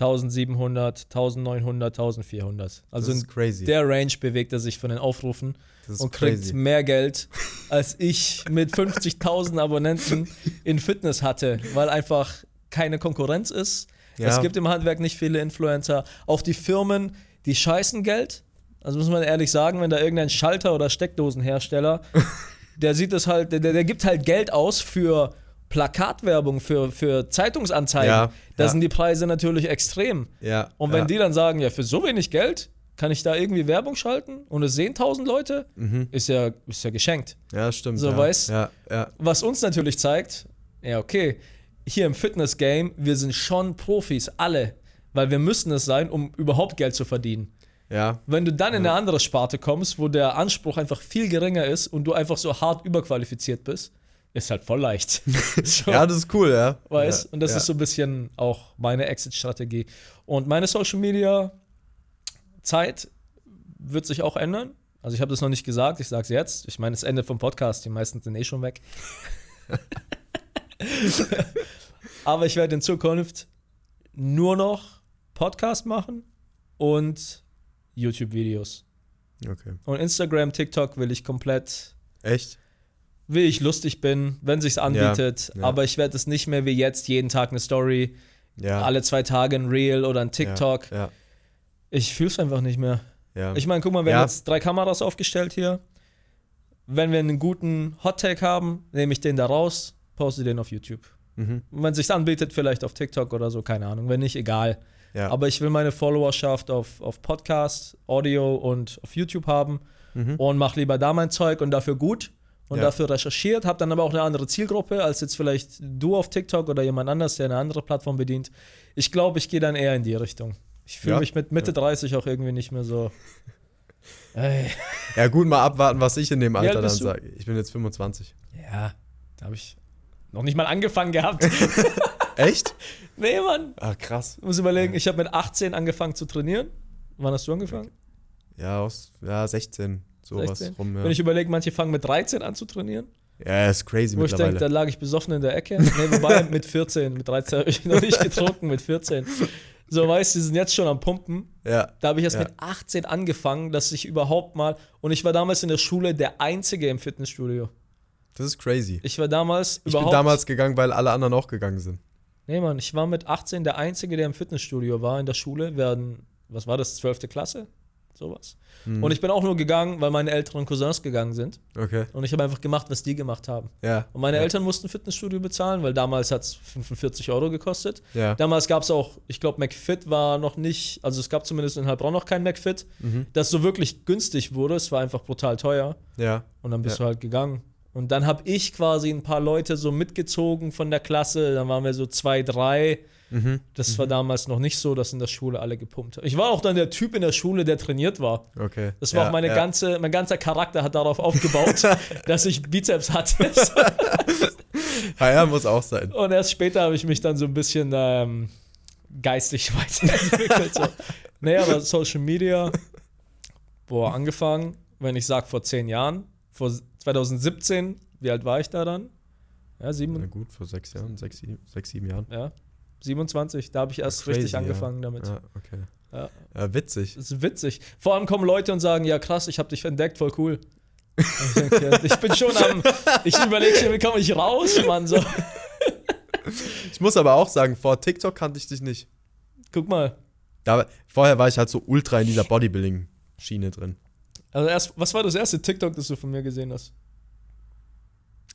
S1: 1700, 1900, 1400. Also
S2: das
S1: in der Range bewegt er sich von den Aufrufen und kriegt
S2: crazy.
S1: mehr Geld, als ich mit 50.000 Abonnenten in Fitness hatte, weil einfach keine Konkurrenz ist.
S2: Ja.
S1: Es gibt im Handwerk nicht viele Influencer. Auch die Firmen, die scheißen Geld. Also muss man ehrlich sagen, wenn da irgendein Schalter- oder Steckdosenhersteller, der sieht es halt, der, der gibt halt Geld aus für Plakatwerbung, für, für Zeitungsanzeigen.
S2: Ja,
S1: Da
S2: ja.
S1: sind die Preise natürlich extrem.
S2: Ja.
S1: Und wenn
S2: ja.
S1: die dann sagen, ja, für so wenig Geld kann ich da irgendwie Werbung schalten und es sehen tausend Leute,
S2: Mhm.
S1: ist, ja, ist ja geschenkt.
S2: Ja, stimmt.
S1: So,
S2: ja.
S1: weißt?
S2: Ja, ja.
S1: Was uns natürlich zeigt, ja, okay, hier im Fitness-Game, wir sind schon Profis, alle. Weil wir müssen es sein, um überhaupt Geld zu verdienen.
S2: Ja.
S1: Wenn du dann in eine andere Sparte kommst, wo der Anspruch einfach viel geringer ist und du einfach so hart überqualifiziert bist, ist halt voll leicht. so,
S2: Ja, das ist cool, ja.
S1: weißt?
S2: ja.
S1: Und das
S2: ja.
S1: ist so ein bisschen auch meine Exit-Strategie. Und meine Social Media Zeit wird sich auch ändern. Also ich habe das noch nicht gesagt, ich sage es jetzt. Ich meine, das Ende vom Podcast, die meisten sind eh schon weg. Aber ich werde in Zukunft nur noch Podcast machen und YouTube-Videos.
S2: Okay.
S1: Und Instagram, TikTok will ich komplett,
S2: Echt?
S1: wie ich lustig bin, wenn sich's anbietet.
S2: ja.
S1: Aber ich werde es nicht mehr wie jetzt jeden Tag eine Story,
S2: Ja.
S1: alle zwei Tage ein Reel oder ein TikTok.
S2: Ja.
S1: Ich fühle es einfach nicht mehr.
S2: ja.
S1: Ich meine, guck mal, wir
S2: Ja.
S1: haben jetzt drei Kameras aufgestellt hier. Wenn wir einen guten Hot-Take haben, nehme ich den da raus, poste den auf YouTube.
S2: mhm.
S1: Und wenn es sich anbietet, vielleicht auf TikTok oder so, keine Ahnung. Wenn nicht, egal.
S2: Ja.
S1: Aber ich will meine Followerschaft auf, auf Podcast, Audio und auf YouTube haben
S2: Mhm.
S1: und mache lieber da mein Zeug und dafür gut. und ja. dafür recherchiert, habe dann aber auch eine andere Zielgruppe als jetzt vielleicht du auf TikTok oder jemand anders, der eine andere Plattform bedient. Ich glaube, ich gehe dann eher in die Richtung. Ich fühle ja. mich mit Mitte ja. 30 auch irgendwie nicht mehr so.
S2: Ey. Ja, gut, mal abwarten, was ich in dem Alter dann sage. Ich bin jetzt 25.
S1: Ja, da habe ich noch nicht mal angefangen gehabt.
S2: Echt?
S1: Nee, Mann.
S2: Ach, krass.
S1: Ich muss überlegen, ich habe mit 18 angefangen zu trainieren. Wann hast du angefangen?
S2: Ja, aus, ja 16. Sowas 16? rum, ja.
S1: Wenn ich überlege, manche fangen mit 13 an zu trainieren.
S2: Ja, ist crazy
S1: Wo ich denke, da lag ich besoffen in der Ecke. Nee, wobei mit 14, mit 13 habe ich noch nicht getrunken, mit 14. So, weißt du, die sind jetzt schon am Pumpen.
S2: Ja.
S1: Da habe ich erst
S2: ja.
S1: mit 18 angefangen, dass ich überhaupt mal. Und ich war damals in der Schule der Einzige im Fitnessstudio.
S2: Das ist crazy.
S1: Ich war damals
S2: ich überhaupt. Ich bin damals gegangen, weil alle anderen auch gegangen sind.
S1: Nee, Mann, ich war mit 18 der Einzige, der im Fitnessstudio war in der Schule. Hatten, was war das, 12. Klasse? Sowas. Mhm. Und ich bin auch nur gegangen, weil meine älteren Cousins gegangen sind.
S2: Okay.
S1: Und ich habe einfach gemacht, was die gemacht haben.
S2: Ja.
S1: Und meine
S2: ja.
S1: Eltern mussten Fitnessstudio bezahlen, weil damals hat es 45 Euro gekostet.
S2: Ja.
S1: Damals gab es auch, ich glaube, McFit war noch nicht, also es gab zumindest in Heilbronn noch kein McFit, mhm. das so wirklich günstig wurde. Es war einfach brutal teuer.
S2: Ja.
S1: Und dann bist
S2: ja.
S1: du halt gegangen. Und dann habe ich quasi ein paar Leute so mitgezogen von der Klasse. Dann waren wir so zwei, drei. Mhm. Das war mhm. damals noch nicht so, dass in der Schule alle gepumpt haben. Ich war auch dann der Typ in der Schule, der trainiert war.
S2: Okay.
S1: Das war ja, auch meine ja. ganze, mein ganzer Charakter hat darauf aufgebaut, dass ich Bizeps hatte.
S2: ja, muss auch sein.
S1: Und erst später habe ich mich dann so ein bisschen ähm, geistig weiterentwickelt. so. Naja, aber Social Media, boah, angefangen, wenn ich sage vor zehn Jahren, vor 2017, wie alt war ich da dann? Ja, sieben.
S2: Na gut, vor sechs Jahren, sechs, sieben, sechs, sieben Jahren.
S1: Ja, 27, da habe ich erst Crazy, richtig angefangen
S2: ja.
S1: damit.
S2: Ja, okay.
S1: Ja.
S2: ja. witzig.
S1: Das ist witzig. Vor allem kommen Leute und sagen, ja krass, ich habe dich entdeckt, voll cool. ich, denke, ich bin schon am, ich überlege schon, wie komme ich raus, Mann, so.
S2: Ich muss aber auch sagen, vor TikTok kannte ich dich nicht.
S1: Guck mal.
S2: Da, vorher war ich halt so ultra in dieser Bodybuilding-Schiene drin.
S1: Also erst, was war das erste TikTok, das du von mir gesehen hast?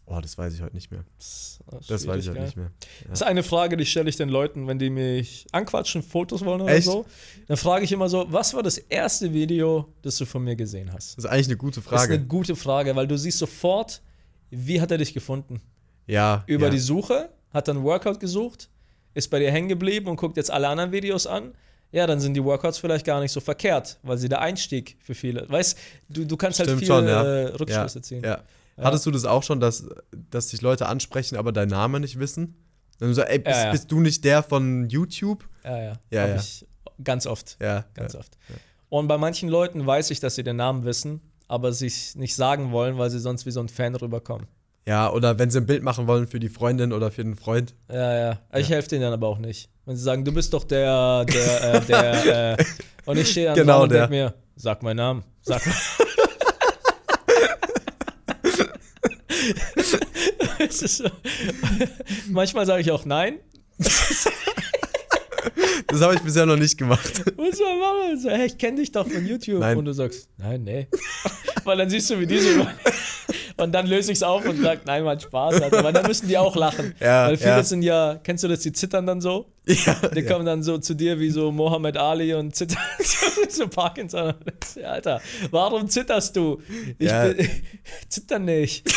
S2: Oh, das weiß ich heute nicht mehr. Das, das weiß ich heute nicht mehr.
S1: Ja. Das ist eine Frage, die stelle ich den Leuten, wenn die mich anquatschen, Fotos wollen oder Echt? so. Dann frage ich immer so, was war das erste Video, das du von mir gesehen hast?
S2: Das ist eigentlich eine gute Frage. Das
S1: ist eine gute Frage, weil du siehst sofort, wie hat er dich gefunden?
S2: Ja.
S1: Über
S2: ja.
S1: die Suche, hat dann Workout gesucht, ist bei dir hängen geblieben und guckt jetzt alle anderen Videos an. Ja, dann sind die Workouts vielleicht gar nicht so verkehrt, weil sie der Einstieg für viele. Weißt du, du kannst halt Stimmt halt viele schon, ja. Rückschlüsse ziehen.
S2: Ja. Hattest du das auch schon, dass, dass dich Leute ansprechen, aber deinen Namen nicht wissen? Dann so, ey, bist, ja, ja. bist, du nicht der von YouTube?
S1: Ja, ja.
S2: ja,
S1: Hab
S2: ja.
S1: ich ganz oft.
S2: Ja.
S1: Ganz oft. Und bei manchen Leuten weiß ich, dass sie den Namen wissen, aber sich nicht sagen wollen, weil sie sonst wie so ein Fan rüberkommen.
S2: Ja, oder wenn sie ein Bild machen wollen für die Freundin oder für den Freund.
S1: Ja, ja. Ich helfe denen dann aber auch nicht. Wenn sie sagen, du bist doch der, der, äh, der, äh, und ich stehe dann
S2: genau
S1: und
S2: denke
S1: mir, sag meinen Namen, sag mal. so. Manchmal sage ich auch nein.
S2: Das habe ich bisher noch nicht gemacht.
S1: Soll man machen? So, hey, ich kenne dich doch von YouTube.
S2: Nein.
S1: Und du sagst, nein, nee. Weil dann siehst du, wie diese und dann löse ich es auf und sage, nein, man Spaß hat. Aber dann müssen die auch lachen.
S2: Ja,
S1: Weil viele
S2: ja.
S1: sind ja, kennst du das, die zittern dann so?
S2: Ja.
S1: Die kommen dann so zu dir wie so Mohammed Ali und zittern so Parkinson. Alter, warum zitterst du? Ich bin, zitter nicht.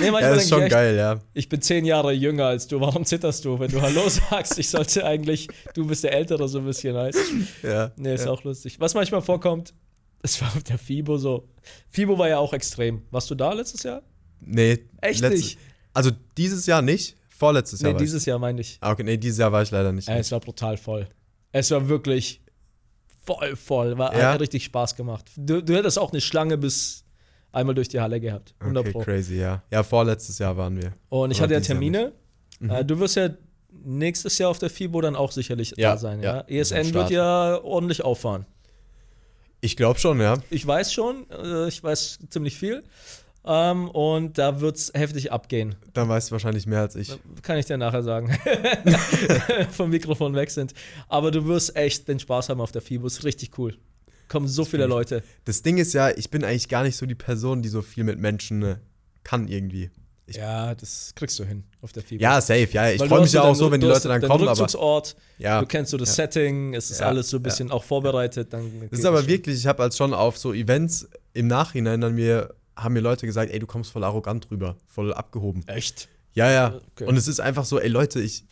S1: nee, manchmal
S2: Ja, das ist schon
S1: ich
S2: geil, ja.
S1: ich bin zehn Jahre jünger als du. Warum zitterst du, wenn du Hallo sagst? Ich sollte eigentlich, du bist der Ältere so ein bisschen heißt.
S2: ja.
S1: Nee, ist auch lustig. Was manchmal vorkommt, das war auf der FIBO so. FIBO war ja auch extrem. Warst du da letztes Jahr?
S2: Nee.
S1: Echt
S2: letztes-
S1: nicht?
S2: Also dieses Jahr nicht, vorletztes Jahr
S1: Nee,
S2: war ich.
S1: dieses Jahr meine ich.
S2: Ah, okay, nee, dieses Jahr war ich leider nicht.
S1: Ja, es war brutal voll. Es war wirklich voll, voll. War,
S2: Ja?
S1: Hat richtig Spaß gemacht. Du, du hättest auch eine Schlange bis einmal durch die Halle gehabt. 100
S2: okay, crazy, ja. Ja, vorletztes Jahr waren wir.
S1: Und ich
S2: Oder
S1: hatte ja
S2: dieses
S1: Termine.
S2: Mhm.
S1: Äh, du wirst ja nächstes Jahr auf der FIBO dann auch sicherlich
S2: Ja,
S1: da sein.
S2: ja.
S1: Ja? ESN wird ja ordentlich auffahren.
S2: Ich glaube schon, ja.
S1: Ich weiß schon, äh, ich weiß ziemlich viel. Ähm, und da wird es heftig abgehen.
S2: Dann weißt du wahrscheinlich mehr als ich.
S1: Kann ich dir nachher sagen. Vom Mikrofon weg sind. Aber du wirst echt den Spaß haben auf der FIBO. Ist richtig cool. Kommen so viele Leute.
S2: Das Ding ist ja, ich bin eigentlich gar nicht so die Person, die so viel mit Menschen äh, kann irgendwie. Ich-
S1: ja, das kriegst du hin auf der FIBO.
S2: Ja, safe, ja. Ich freue mich ja auch so, wenn die Leute dann kommen, aber
S1: Rückzugsort,
S2: ja.
S1: du kennst so das
S2: Ja.
S1: Setting, es ist
S2: Ja,
S1: alles so ein bisschen auch vorbereitet. Dann
S2: Das ist aber
S1: schon.
S2: wirklich, ich habe als schon auf so Events im Nachhinein dann mir haben mir Leute gesagt, ey, du kommst voll arrogant rüber, voll abgehoben.
S1: Echt?
S2: Ja, ja. Okay. Und es ist einfach so, ey Leute, ich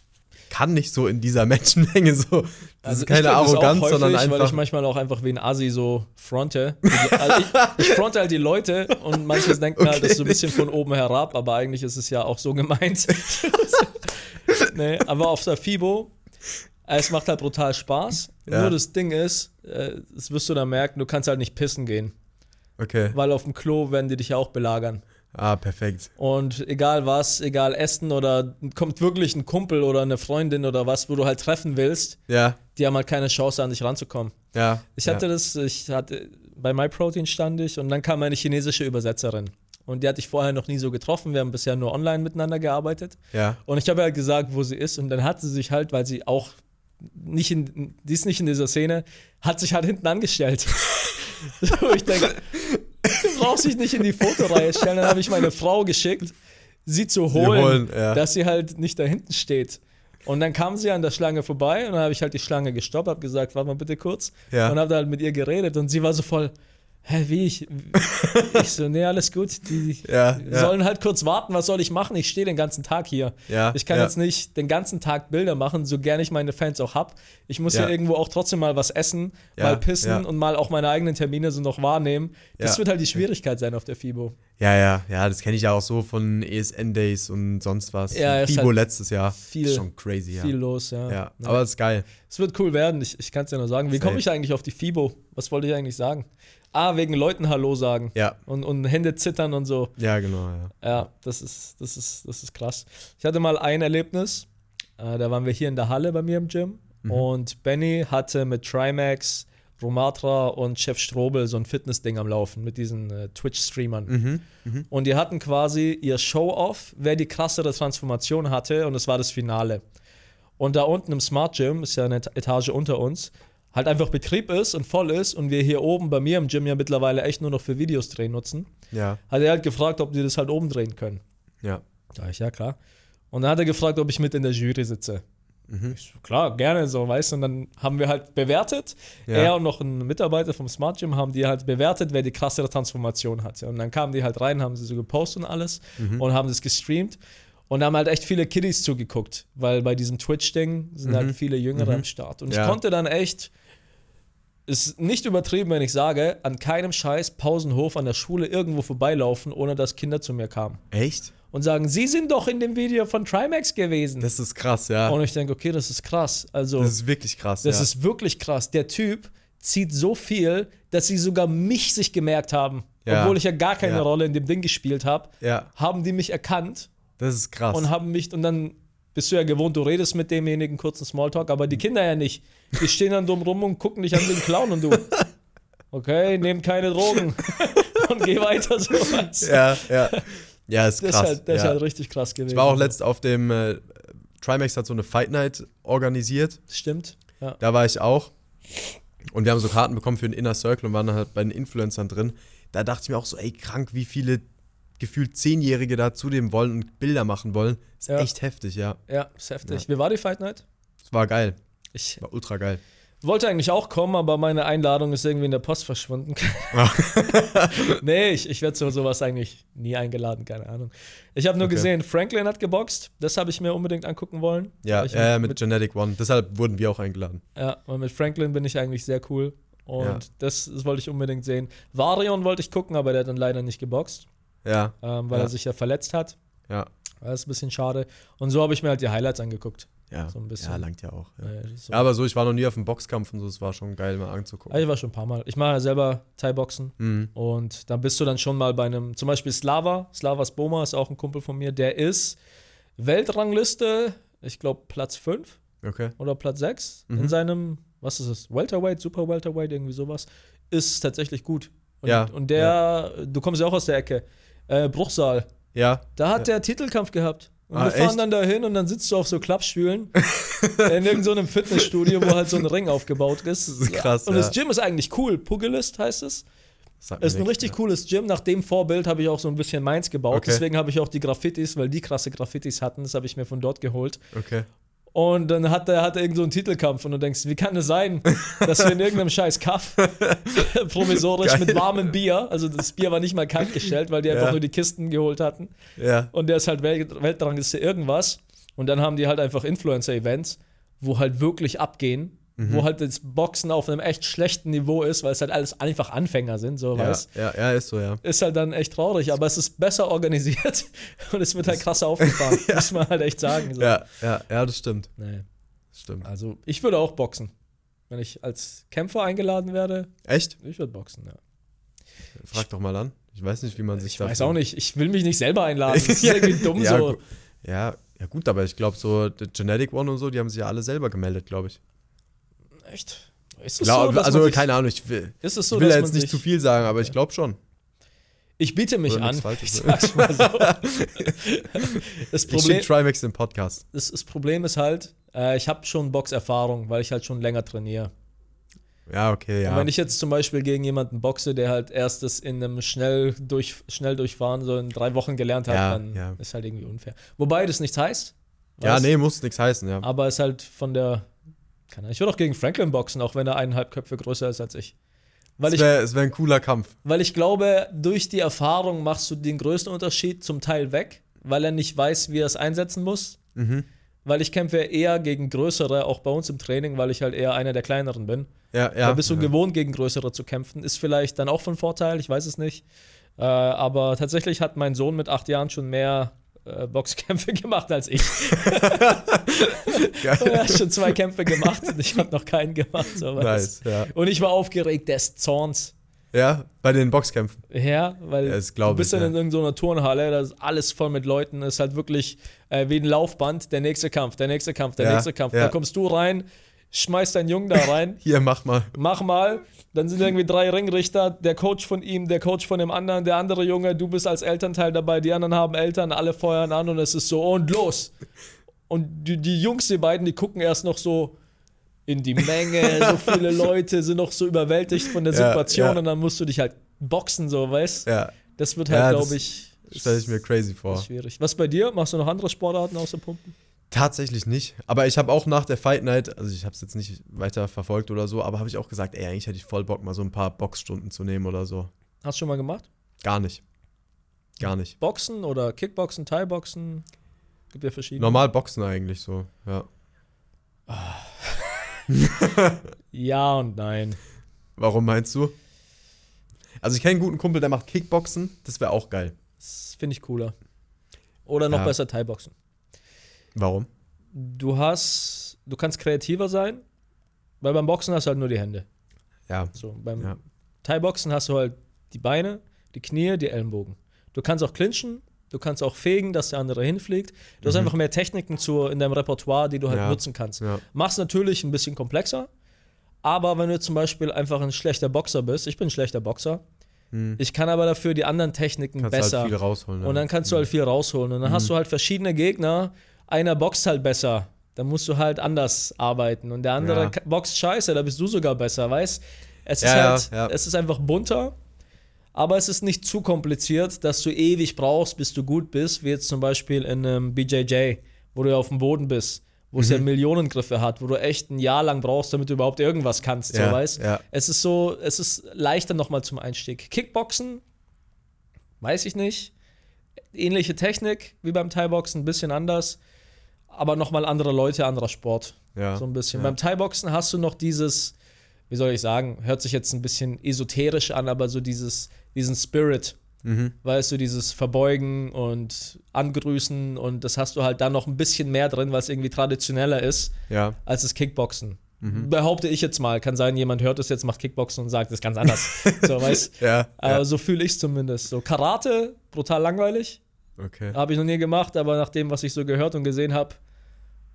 S2: kann nicht so in dieser Menschenmenge so. Das also ist keine Arroganz, häufig, sondern einfach.
S1: Weil ich manchmal auch einfach wie ein Asi so fronte. Also ich, ich, fronte halt die Leute und manches denken okay. halt, das ist so ein bisschen von oben herab, aber eigentlich ist es ja auch so gemeint. nee, aber auf der FIBO, es macht halt brutal Spaß. Ja. Nur das Ding ist, äh, das wirst du dann merken, du kannst halt nicht pissen gehen.
S2: Okay.
S1: Weil auf dem Klo werden die dich ja auch belagern.
S2: Ah, perfekt.
S1: Und egal was, egal Essen oder kommt wirklich ein Kumpel oder eine Freundin oder was, wo du halt treffen willst,
S2: ja.
S1: die haben halt keine Chance, an dich ranzukommen.
S2: Ja.
S1: Ich hatte
S2: ja.
S1: das, ich hatte, bei MyProtein stand ich und dann kam eine chinesische Übersetzerin. Und die hatte ich vorher noch nie so getroffen. Wir haben bisher nur online miteinander gearbeitet.
S2: Ja.
S1: Und ich habe halt gesagt, wo sie ist. Und dann hat sie sich halt, weil sie auch nicht in, die ist nicht in dieser Szene, hat sich halt hinten angestellt. so, ich denke, du brauchst dich nicht in die Fotoreihe stellen. Dann habe ich meine Frau geschickt, sie zu holen, holen ja. dass sie halt nicht da hinten steht. Und dann kam sie an der Schlange vorbei und dann habe ich halt die Schlange gestoppt, habe gesagt, warte mal bitte kurz. Ja. Und habe halt mit ihr geredet und sie war so voll, hä, wie ich? ich so, nee, alles gut. Die ja, sollen ja. halt kurz warten, was soll ich machen? Ich stehe den ganzen Tag hier.
S2: Ja,
S1: ich kann jetzt nicht den ganzen Tag Bilder machen, so gerne ich meine Fans auch hab. Ich muss ja, irgendwo auch trotzdem mal was essen, mal pissen und mal auch meine eigenen Termine so noch wahrnehmen. Das wird halt die Schwierigkeit sein auf der FIBO.
S2: Ja, ja, ja, das kenne ich ja auch so von ESN-Days und sonst was. Ja, FIBO halt letztes Jahr.
S1: Viel, ist
S2: schon crazy,
S1: ja. Viel los, ja.
S2: ja aber es ist geil.
S1: Es wird cool werden, ich, ich kann es ja nur sagen. Wie komme ich eigentlich auf die FIBO? Was wollte ich eigentlich sagen? Ah, wegen Leuten Hallo sagen.
S2: Ja.
S1: Und, und Hände zittern und so.
S2: Ja, genau, ja.
S1: Ja, das ist, das ist, das ist krass. Ich hatte mal ein Erlebnis, äh, da waren wir hier in der Halle bei mir im Gym mhm. und Benny hatte mit Trimax, Romatra und Chef Strobel so ein Fitness-Ding am Laufen mit diesen äh, Twitch-Streamern. Mhm. Mhm. Und die hatten quasi ihr Show-Off, wer die krassere Transformation hatte und es war das Finale. Und da unten im Smart Gym, ist ja eine Etage unter uns, halt einfach Betrieb ist und voll ist und wir hier oben bei mir im Gym ja mittlerweile echt nur noch für Videos drehen nutzen,
S2: ja.
S1: hat er halt gefragt, ob die das halt oben drehen können.
S2: Ja.
S1: Da ich, ja klar. Und dann hat er gefragt, ob ich mit in der Jury sitze. Mhm. Ich so, klar, gerne so, weißt du. Und dann haben wir halt bewertet. Ja. Er und noch ein Mitarbeiter vom Smart Gym haben die halt bewertet, wer die krassere Transformation hatte. Und dann kamen die halt rein, haben sie so gepostet und alles mhm. und haben das gestreamt. Und da haben halt echt viele Kiddies zugeguckt, weil bei diesem Twitch-Ding sind mhm. halt viele Jüngere mhm. am Start. Und ja. ich konnte dann echt ist nicht übertrieben, wenn ich sage, an keinem scheiß Pausenhof an der Schule irgendwo vorbeilaufen, ohne dass Kinder zu mir kamen.
S2: Echt?
S1: Und sagen, Sie sind doch in dem Video von Trimax gewesen.
S2: Das ist krass, ja.
S1: Und ich denke, okay, das ist krass. Also,
S2: das ist wirklich krass.
S1: Das
S2: ja.
S1: ist wirklich krass. Der Typ zieht so viel, dass sie sogar mich sich gemerkt haben. Ja. Obwohl ich ja gar keine ja. Rolle in dem Ding gespielt habe, haben die mich erkannt.
S2: Das ist krass.
S1: Und haben mich, und dann bist du ja gewohnt, du redest mit demjenigen kurzen Smalltalk, aber die Kinder ja nicht. Die stehen dann dumm rum und gucken dich an den Clown und du. Okay, nehm keine Drogen und geh weiter so was.
S2: Ja, ja. Ja, ist krass.
S1: Das ist halt, das
S2: ja.
S1: ist halt richtig krass gewesen.
S2: Ich war auch letzt auf dem äh, Trimax hat so eine Fight Night organisiert.
S1: Stimmt. Ja.
S2: Da war ich auch. Und wir haben so Karten bekommen für den Inner Circle und waren halt bei den Influencern drin. Da dachte ich mir auch so, ey, krank, wie viele gefühlt Zehnjährige da zu dem wollen und Bilder machen wollen. Ist ja. echt heftig, ja.
S1: Ja, ist heftig. Ja. Wie war die Fight Night?
S2: Es war geil.
S1: Ich
S2: war ultra geil.
S1: Wollte eigentlich auch kommen, aber meine Einladung ist irgendwie in der Post verschwunden. nee, ich, ich werde zu sowas eigentlich nie eingeladen, keine Ahnung. Ich habe nur okay. gesehen, Franklin hat geboxt. Das habe ich mir unbedingt angucken wollen.
S2: Ja, ja mit, mit, Genetic One. Deshalb wurden wir auch eingeladen.
S1: Ja, und mit Franklin bin ich eigentlich sehr cool. Und ja. das, das, wollte ich unbedingt sehen. Varion wollte ich gucken, aber der hat dann leider nicht geboxt.
S2: Ja.
S1: Ähm, weil
S2: ja.
S1: er sich ja verletzt hat.
S2: Ja.
S1: Das ist ein bisschen schade. Und so habe ich mir halt die Highlights angeguckt.
S2: Ja,
S1: so ein bisschen.
S2: ja langt ja auch. Ja. Äh, so. ja. aber so, ich war noch nie auf dem Boxkampf und so, es war schon geil mal anzugucken.
S1: Ich war schon ein paar Mal. Ich mache ja selber Thai-Boxen
S2: mhm.
S1: und dann bist du dann schon mal bei einem, zum Beispiel Slava, Slavas Boma ist auch ein Kumpel von mir, der ist Weltrangliste, ich glaube Platz 5
S2: okay.
S1: oder Platz 6 mhm. in seinem, was ist es, Welterweight, Super Welterweight, irgendwie sowas, ist tatsächlich gut. Und,
S2: ja.
S1: und der, ja. du kommst ja auch aus der Ecke, äh, Bruchsal.
S2: Ja.
S1: Da hat
S2: ja.
S1: der Titelkampf gehabt. Und
S2: ah,
S1: wir fahren
S2: echt?
S1: dann dahin und dann sitzt du auf so Klappstühlen in irgendeinem so Fitnessstudio, wo halt so ein Ring aufgebaut ist.
S2: Das ist krass.
S1: Und ja. das Gym ist eigentlich cool. Pugilist heißt es. Ist ein nichts, richtig ja. cooles Gym. Nach dem Vorbild habe ich auch so ein bisschen meins gebaut.
S2: Okay.
S1: Deswegen habe ich auch die Graffitis, weil die krasse Graffitis hatten. Das habe ich mir von dort geholt.
S2: Okay.
S1: Und dann hat er, hat er irgend so einen Titelkampf und du denkst, wie kann es sein, dass wir in irgendeinem scheiß Kaff provisorisch Geil. mit warmem Bier, also das Bier war nicht mal kalt gestellt, weil die einfach ja. nur die Kisten geholt hatten.
S2: Ja.
S1: Und der ist halt Welt Weltrangliste irgendwas. Und dann haben die halt einfach Influencer-Events, wo halt wirklich abgehen Mhm. Wo halt das Boxen auf einem echt schlechten Niveau ist, weil es halt alles einfach Anfänger sind, so
S2: ja,
S1: weißt
S2: Ja, ja, ist so, ja.
S1: Ist halt dann echt traurig, aber es ist besser organisiert und es wird halt krasser aufgefahren, ja. muss man halt echt sagen. So.
S2: Ja, ja, ja, das stimmt.
S1: Nee.
S2: Das stimmt.
S1: Also, ich würde auch boxen. Wenn ich als Kämpfer eingeladen werde.
S2: Echt?
S1: Ich würde boxen, ja.
S2: Frag doch mal an. Ich weiß nicht, wie man sich
S1: Ich weiß auch nicht. Ich will mich nicht selber einladen. Das ist irgendwie dumm
S2: ja,
S1: so.
S2: Ja, ja, gut, aber ich glaube, so Genetic One und so, die haben sich ja alle selber gemeldet, glaube ich.
S1: Echt?
S2: Ist es so, also keine Ahnung, ich will,
S1: ist es so,
S2: ich will jetzt nicht zu viel sagen, aber ich glaube schon.
S1: Ich biete mich an. Ich sag's mal so.
S2: das Problem, ich Trimax im Podcast.
S1: Das, das, Problem ist halt, äh, ich habe schon Boxerfahrung, weil ich halt schon länger trainiere.
S2: Ja, okay, ja.
S1: Und wenn ich jetzt zum Beispiel gegen jemanden boxe, der halt erstes in einem schnell durch, schnell durchfahren so in drei Wochen gelernt hat, ja, dann ja. ist halt irgendwie unfair. Wobei das nichts heißt.
S2: Ja, nee, muss nichts heißen, ja.
S1: Aber es halt von der kann er. Ich würde auch gegen Franklin boxen, auch wenn er eineinhalb Köpfe größer ist als ich.
S2: Weil es wäre wär ein cooler Kampf.
S1: Weil ich glaube, durch die Erfahrung machst du den größten Unterschied zum Teil weg, weil er nicht weiß, wie er es einsetzen muss.
S2: Mhm.
S1: Weil ich kämpfe eher gegen größere, auch bei uns im Training, weil ich halt eher einer der kleineren bin.
S2: Ja, ja.
S1: Da bist du
S2: ja.
S1: gewohnt, gegen größere zu kämpfen. Ist vielleicht dann auch von Vorteil, ich weiß es nicht. Äh, aber tatsächlich hat mein Sohn mit acht Jahren schon mehr äh, Boxkämpfe gemacht als ich. er hat schon zwei Kämpfe gemacht und ich habe noch keinen gemacht.
S2: Nice, ja.
S1: Und ich war aufgeregt des Zorns.
S2: Ja, bei den Boxkämpfen.
S1: Ja, weil
S2: ja,
S1: du bist dann ja. in irgendeiner Turnhalle, da ist alles voll mit Leuten, es ist halt wirklich äh, wie ein Laufband, der nächste Kampf, der nächste Kampf, der ja, nächste Kampf. Da kommst du rein, schmeißt deinen Jungen da rein.
S2: Hier, mach mal.
S1: Mach mal. Dann sind irgendwie drei Ringrichter, der Coach von ihm, der Coach von dem anderen, der andere Junge, du bist als Elternteil dabei, die anderen haben Eltern, alle feuern an und es ist so und los. Und die, die Jungs, die beiden, die gucken erst noch so in die Menge, so viele Leute sind noch so überwältigt von der Situation ja. und dann musst du dich halt boxen, so, weißt
S2: Ja.
S1: Das wird halt, ja, glaube ich.
S2: Stelle ich mir crazy vor.
S1: Schwierig. Was bei dir? Machst du noch andere Sportarten außer Pumpen?
S2: Tatsächlich nicht. Aber ich habe auch nach der Fight Night, also ich habe es jetzt nicht weiter verfolgt oder so, aber habe ich auch gesagt, ey, eigentlich hätte ich voll Bock, mal so ein paar Boxstunden zu nehmen oder so.
S1: Hast du schon mal gemacht?
S2: Gar nicht. Gar nicht.
S1: Boxen oder Kickboxen, Thai-Boxen? Gibt ja verschiedene.
S2: Normal Boxen eigentlich so, ja.
S1: ja und nein.
S2: Warum meinst du? Also ich kenne einen guten Kumpel, der macht Kickboxen, das wäre auch geil.
S1: Das finde ich cooler. Oder noch ja. besser Thai-Boxen.
S2: Warum?
S1: Du hast, du kannst kreativer sein, weil beim Boxen hast du halt nur die Hände.
S2: Ja.
S1: So, beim
S2: ja.
S1: Thai-Boxen hast du halt die Beine, die Knie, die Ellenbogen. Du kannst auch clinchen, du kannst auch fegen, dass der andere hinfliegt. Du mhm. hast einfach mehr Techniken zu, in deinem Repertoire, die du halt ja. nutzen kannst.
S2: Ja.
S1: Machst natürlich ein bisschen komplexer, aber wenn du zum Beispiel einfach ein schlechter Boxer bist, ich bin ein schlechter Boxer, mhm. ich kann aber dafür die anderen Techniken
S2: kannst halt
S1: besser.
S2: Halt viel rausholen.
S1: Und dann kannst du halt mhm. viel rausholen. Und dann hast mhm. du halt verschiedene Gegner, einer boxt halt besser. Dann musst du halt anders arbeiten. Und der andere ja. boxt scheiße, da bist du sogar besser, weißt Es ist ja, halt, ja. es ist einfach bunter, aber es ist nicht zu kompliziert, dass du ewig brauchst, bis du gut bist, wie jetzt zum Beispiel in einem BJJ, wo du ja auf dem Boden bist, wo mhm. es ja mhm. Millionengriffe hat, wo du echt ein Jahr lang brauchst, damit du überhaupt irgendwas kannst,
S2: ja,
S1: so weißt.
S2: Ja.
S1: Es ist so, es ist leichter nochmal zum Einstieg. Kickboxen, weiß ich nicht ähnliche Technik wie beim Thai-Boxen, ein bisschen anders, aber nochmal andere Leute, anderer Sport.
S2: Ja.
S1: So ein bisschen.
S2: Ja.
S1: Beim Thai-Boxen hast du noch dieses, wie soll ich sagen, hört sich jetzt ein bisschen esoterisch an, aber so dieses, diesen Spirit.
S2: Mhm.
S1: Weißt du, dieses Verbeugen und Angrüßen und das hast du halt da noch ein bisschen mehr drin, weil es irgendwie traditioneller ist
S2: ja.
S1: als das Kickboxen. Mhm. Behaupte ich jetzt mal. Kann sein, jemand hört es jetzt, macht Kickboxen und sagt, das ist ganz anders. so, weißt
S2: ja,
S1: Aber ja. so fühle ich es zumindest. So Karate, brutal langweilig.
S2: Okay.
S1: Habe ich noch nie gemacht, aber nach dem, was ich so gehört und gesehen habe,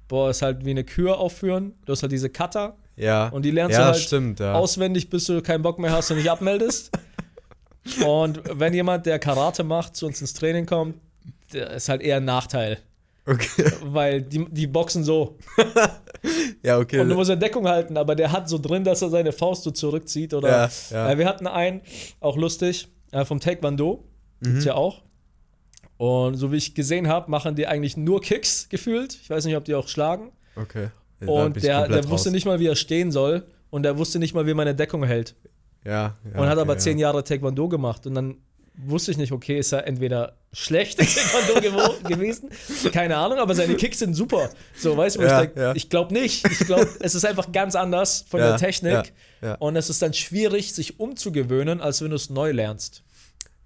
S1: boah, ist halt wie eine Kür aufführen. Du hast halt diese Cutter.
S2: Ja.
S1: Und die lernst
S2: ja,
S1: du halt
S2: stimmt, ja.
S1: auswendig, bis du keinen Bock mehr hast und nicht abmeldest. und wenn jemand, der Karate macht, zu uns ins Training kommt, der ist halt eher ein Nachteil.
S2: Okay.
S1: Weil die, die boxen so.
S2: ja, okay.
S1: Und du musst ja Deckung halten, aber der hat so drin, dass er seine Faust so zurückzieht. Oder
S2: ja, ja.
S1: Äh, wir hatten einen, auch lustig, äh, vom Taekwondo. Mhm. Gibt's ja auch. Und so wie ich gesehen habe, machen die eigentlich nur Kicks gefühlt. Ich weiß nicht, ob die auch schlagen.
S2: Okay.
S1: Ja, und der, der wusste nicht mal, wie er stehen soll. Und der wusste nicht mal, wie meine Deckung hält.
S2: Ja.
S1: ja und hat okay, aber zehn Jahre Taekwondo gemacht. Und dann wusste ich nicht, okay, ist er entweder schlecht Taekwondo gewesen, keine Ahnung, aber seine Kicks sind super. So, weißt du, ja, ich, ja. ich glaube nicht. Ich glaube, es ist einfach ganz anders von ja, der Technik. Und es ist dann schwierig, sich umzugewöhnen, als wenn du es neu lernst.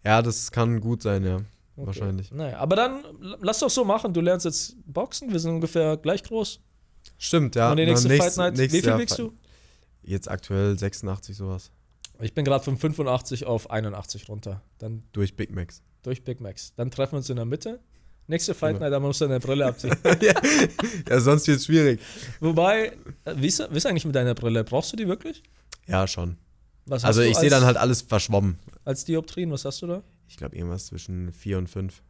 S2: Ja, das kann gut sein, ja. Okay. Wahrscheinlich.
S1: Naja, aber dann lass doch so machen. Du lernst jetzt Boxen, wir sind ungefähr gleich groß.
S2: Stimmt, ja.
S1: Und die nächste Fight Night, wie viel wiegst du?
S2: Jetzt aktuell 86 sowas.
S1: Ich bin gerade von 85 auf 81 runter. Dann
S2: durch Big Macs.
S1: Durch Big Macs. Dann treffen wir uns in der Mitte. Nächste Fight Night, da musst du deine Brille abziehen.
S2: ja. ja, sonst wird es schwierig.
S1: Wobei, wie ist, wie ist eigentlich mit deiner Brille? Brauchst du die wirklich?
S2: Ja, schon. also ich sehe dann halt alles verschwommen.
S1: Als Dioptrien, was hast du da?
S2: Ich glaube irgendwas zwischen 4 und 5.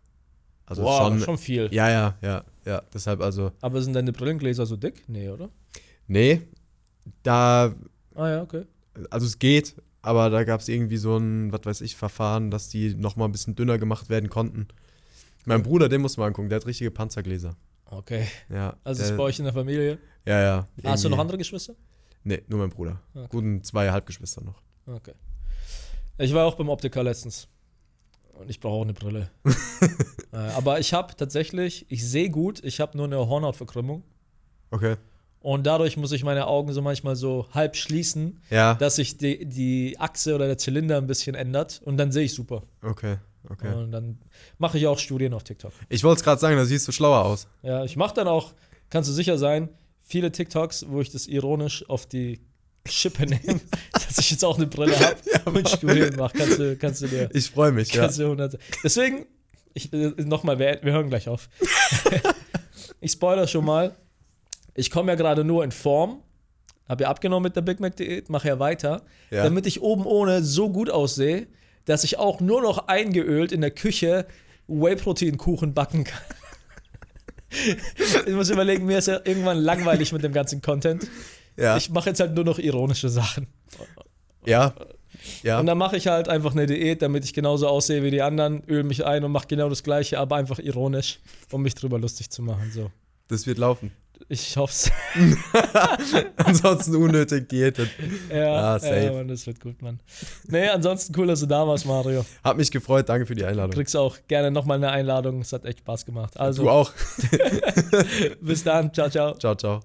S1: Also wow, schon, schon viel.
S2: Ja, ja, ja, ja. Deshalb also.
S1: Aber sind deine Brillengläser so dick? Nee, oder?
S2: Nee. Da.
S1: Ah ja, okay.
S2: Also es geht, aber da gab es irgendwie so ein, was weiß ich, Verfahren, dass die nochmal ein bisschen dünner gemacht werden konnten. Mein Bruder, den muss man angucken, der hat richtige Panzergläser.
S1: Okay.
S2: Ja.
S1: Also der, ist bei euch in der Familie?
S2: Ja, ja.
S1: Irgendwie. Hast du noch andere Geschwister?
S2: Nee, nur mein Bruder. Okay. Guten zwei Halbgeschwister noch.
S1: Okay. Ich war auch beim Optiker letztens. Und ich brauche auch eine Brille. äh, aber ich habe tatsächlich, ich sehe gut, ich habe nur eine Hornhautverkrümmung.
S2: Okay.
S1: Und dadurch muss ich meine Augen so manchmal so halb schließen,
S2: ja.
S1: dass sich die, die Achse oder der Zylinder ein bisschen ändert. Und dann sehe ich super.
S2: Okay, okay.
S1: Und dann mache ich auch Studien auf TikTok.
S2: Ich wollte es gerade sagen, da siehst du schlauer aus.
S1: Ja, ich mache dann auch, kannst du sicher sein, viele TikToks, wo ich das ironisch auf die Schippe nehme, dass ich jetzt auch eine Brille habe ja, und Studien mache. Kannst du, kannst du dir.
S2: Ich freue mich,
S1: ja. Deswegen, ich, äh, nochmal, wir, wir hören gleich auf. ich spoiler schon mal. Ich komme ja gerade nur in Form, habe ja abgenommen mit der Big Mac Diät, mache ja weiter, ja. damit ich oben ohne so gut aussehe, dass ich auch nur noch eingeölt in der Küche Whey-Protein-Kuchen backen kann. ich muss überlegen, mir ist ja irgendwann langweilig mit dem ganzen Content. Ja. Ich mache jetzt halt nur noch ironische Sachen.
S2: Ja. Ja.
S1: Und dann mache ich halt einfach eine Diät, damit ich genauso aussehe wie die anderen, öle mich ein und mache genau das Gleiche, aber einfach ironisch, um mich drüber lustig zu machen. So.
S2: Das wird laufen.
S1: Ich hoffe
S2: es. ansonsten unnötig diätet.
S1: Ja, ah, safe. ja Mann, das wird gut, Mann. Nee, ansonsten cool, dass du da warst, Mario.
S2: Hat mich gefreut, danke für die Einladung. Du
S1: kriegst auch gerne nochmal eine Einladung, es hat echt Spaß gemacht. Also,
S2: du auch.
S1: bis dann, ciao, ciao.
S2: Ciao, ciao.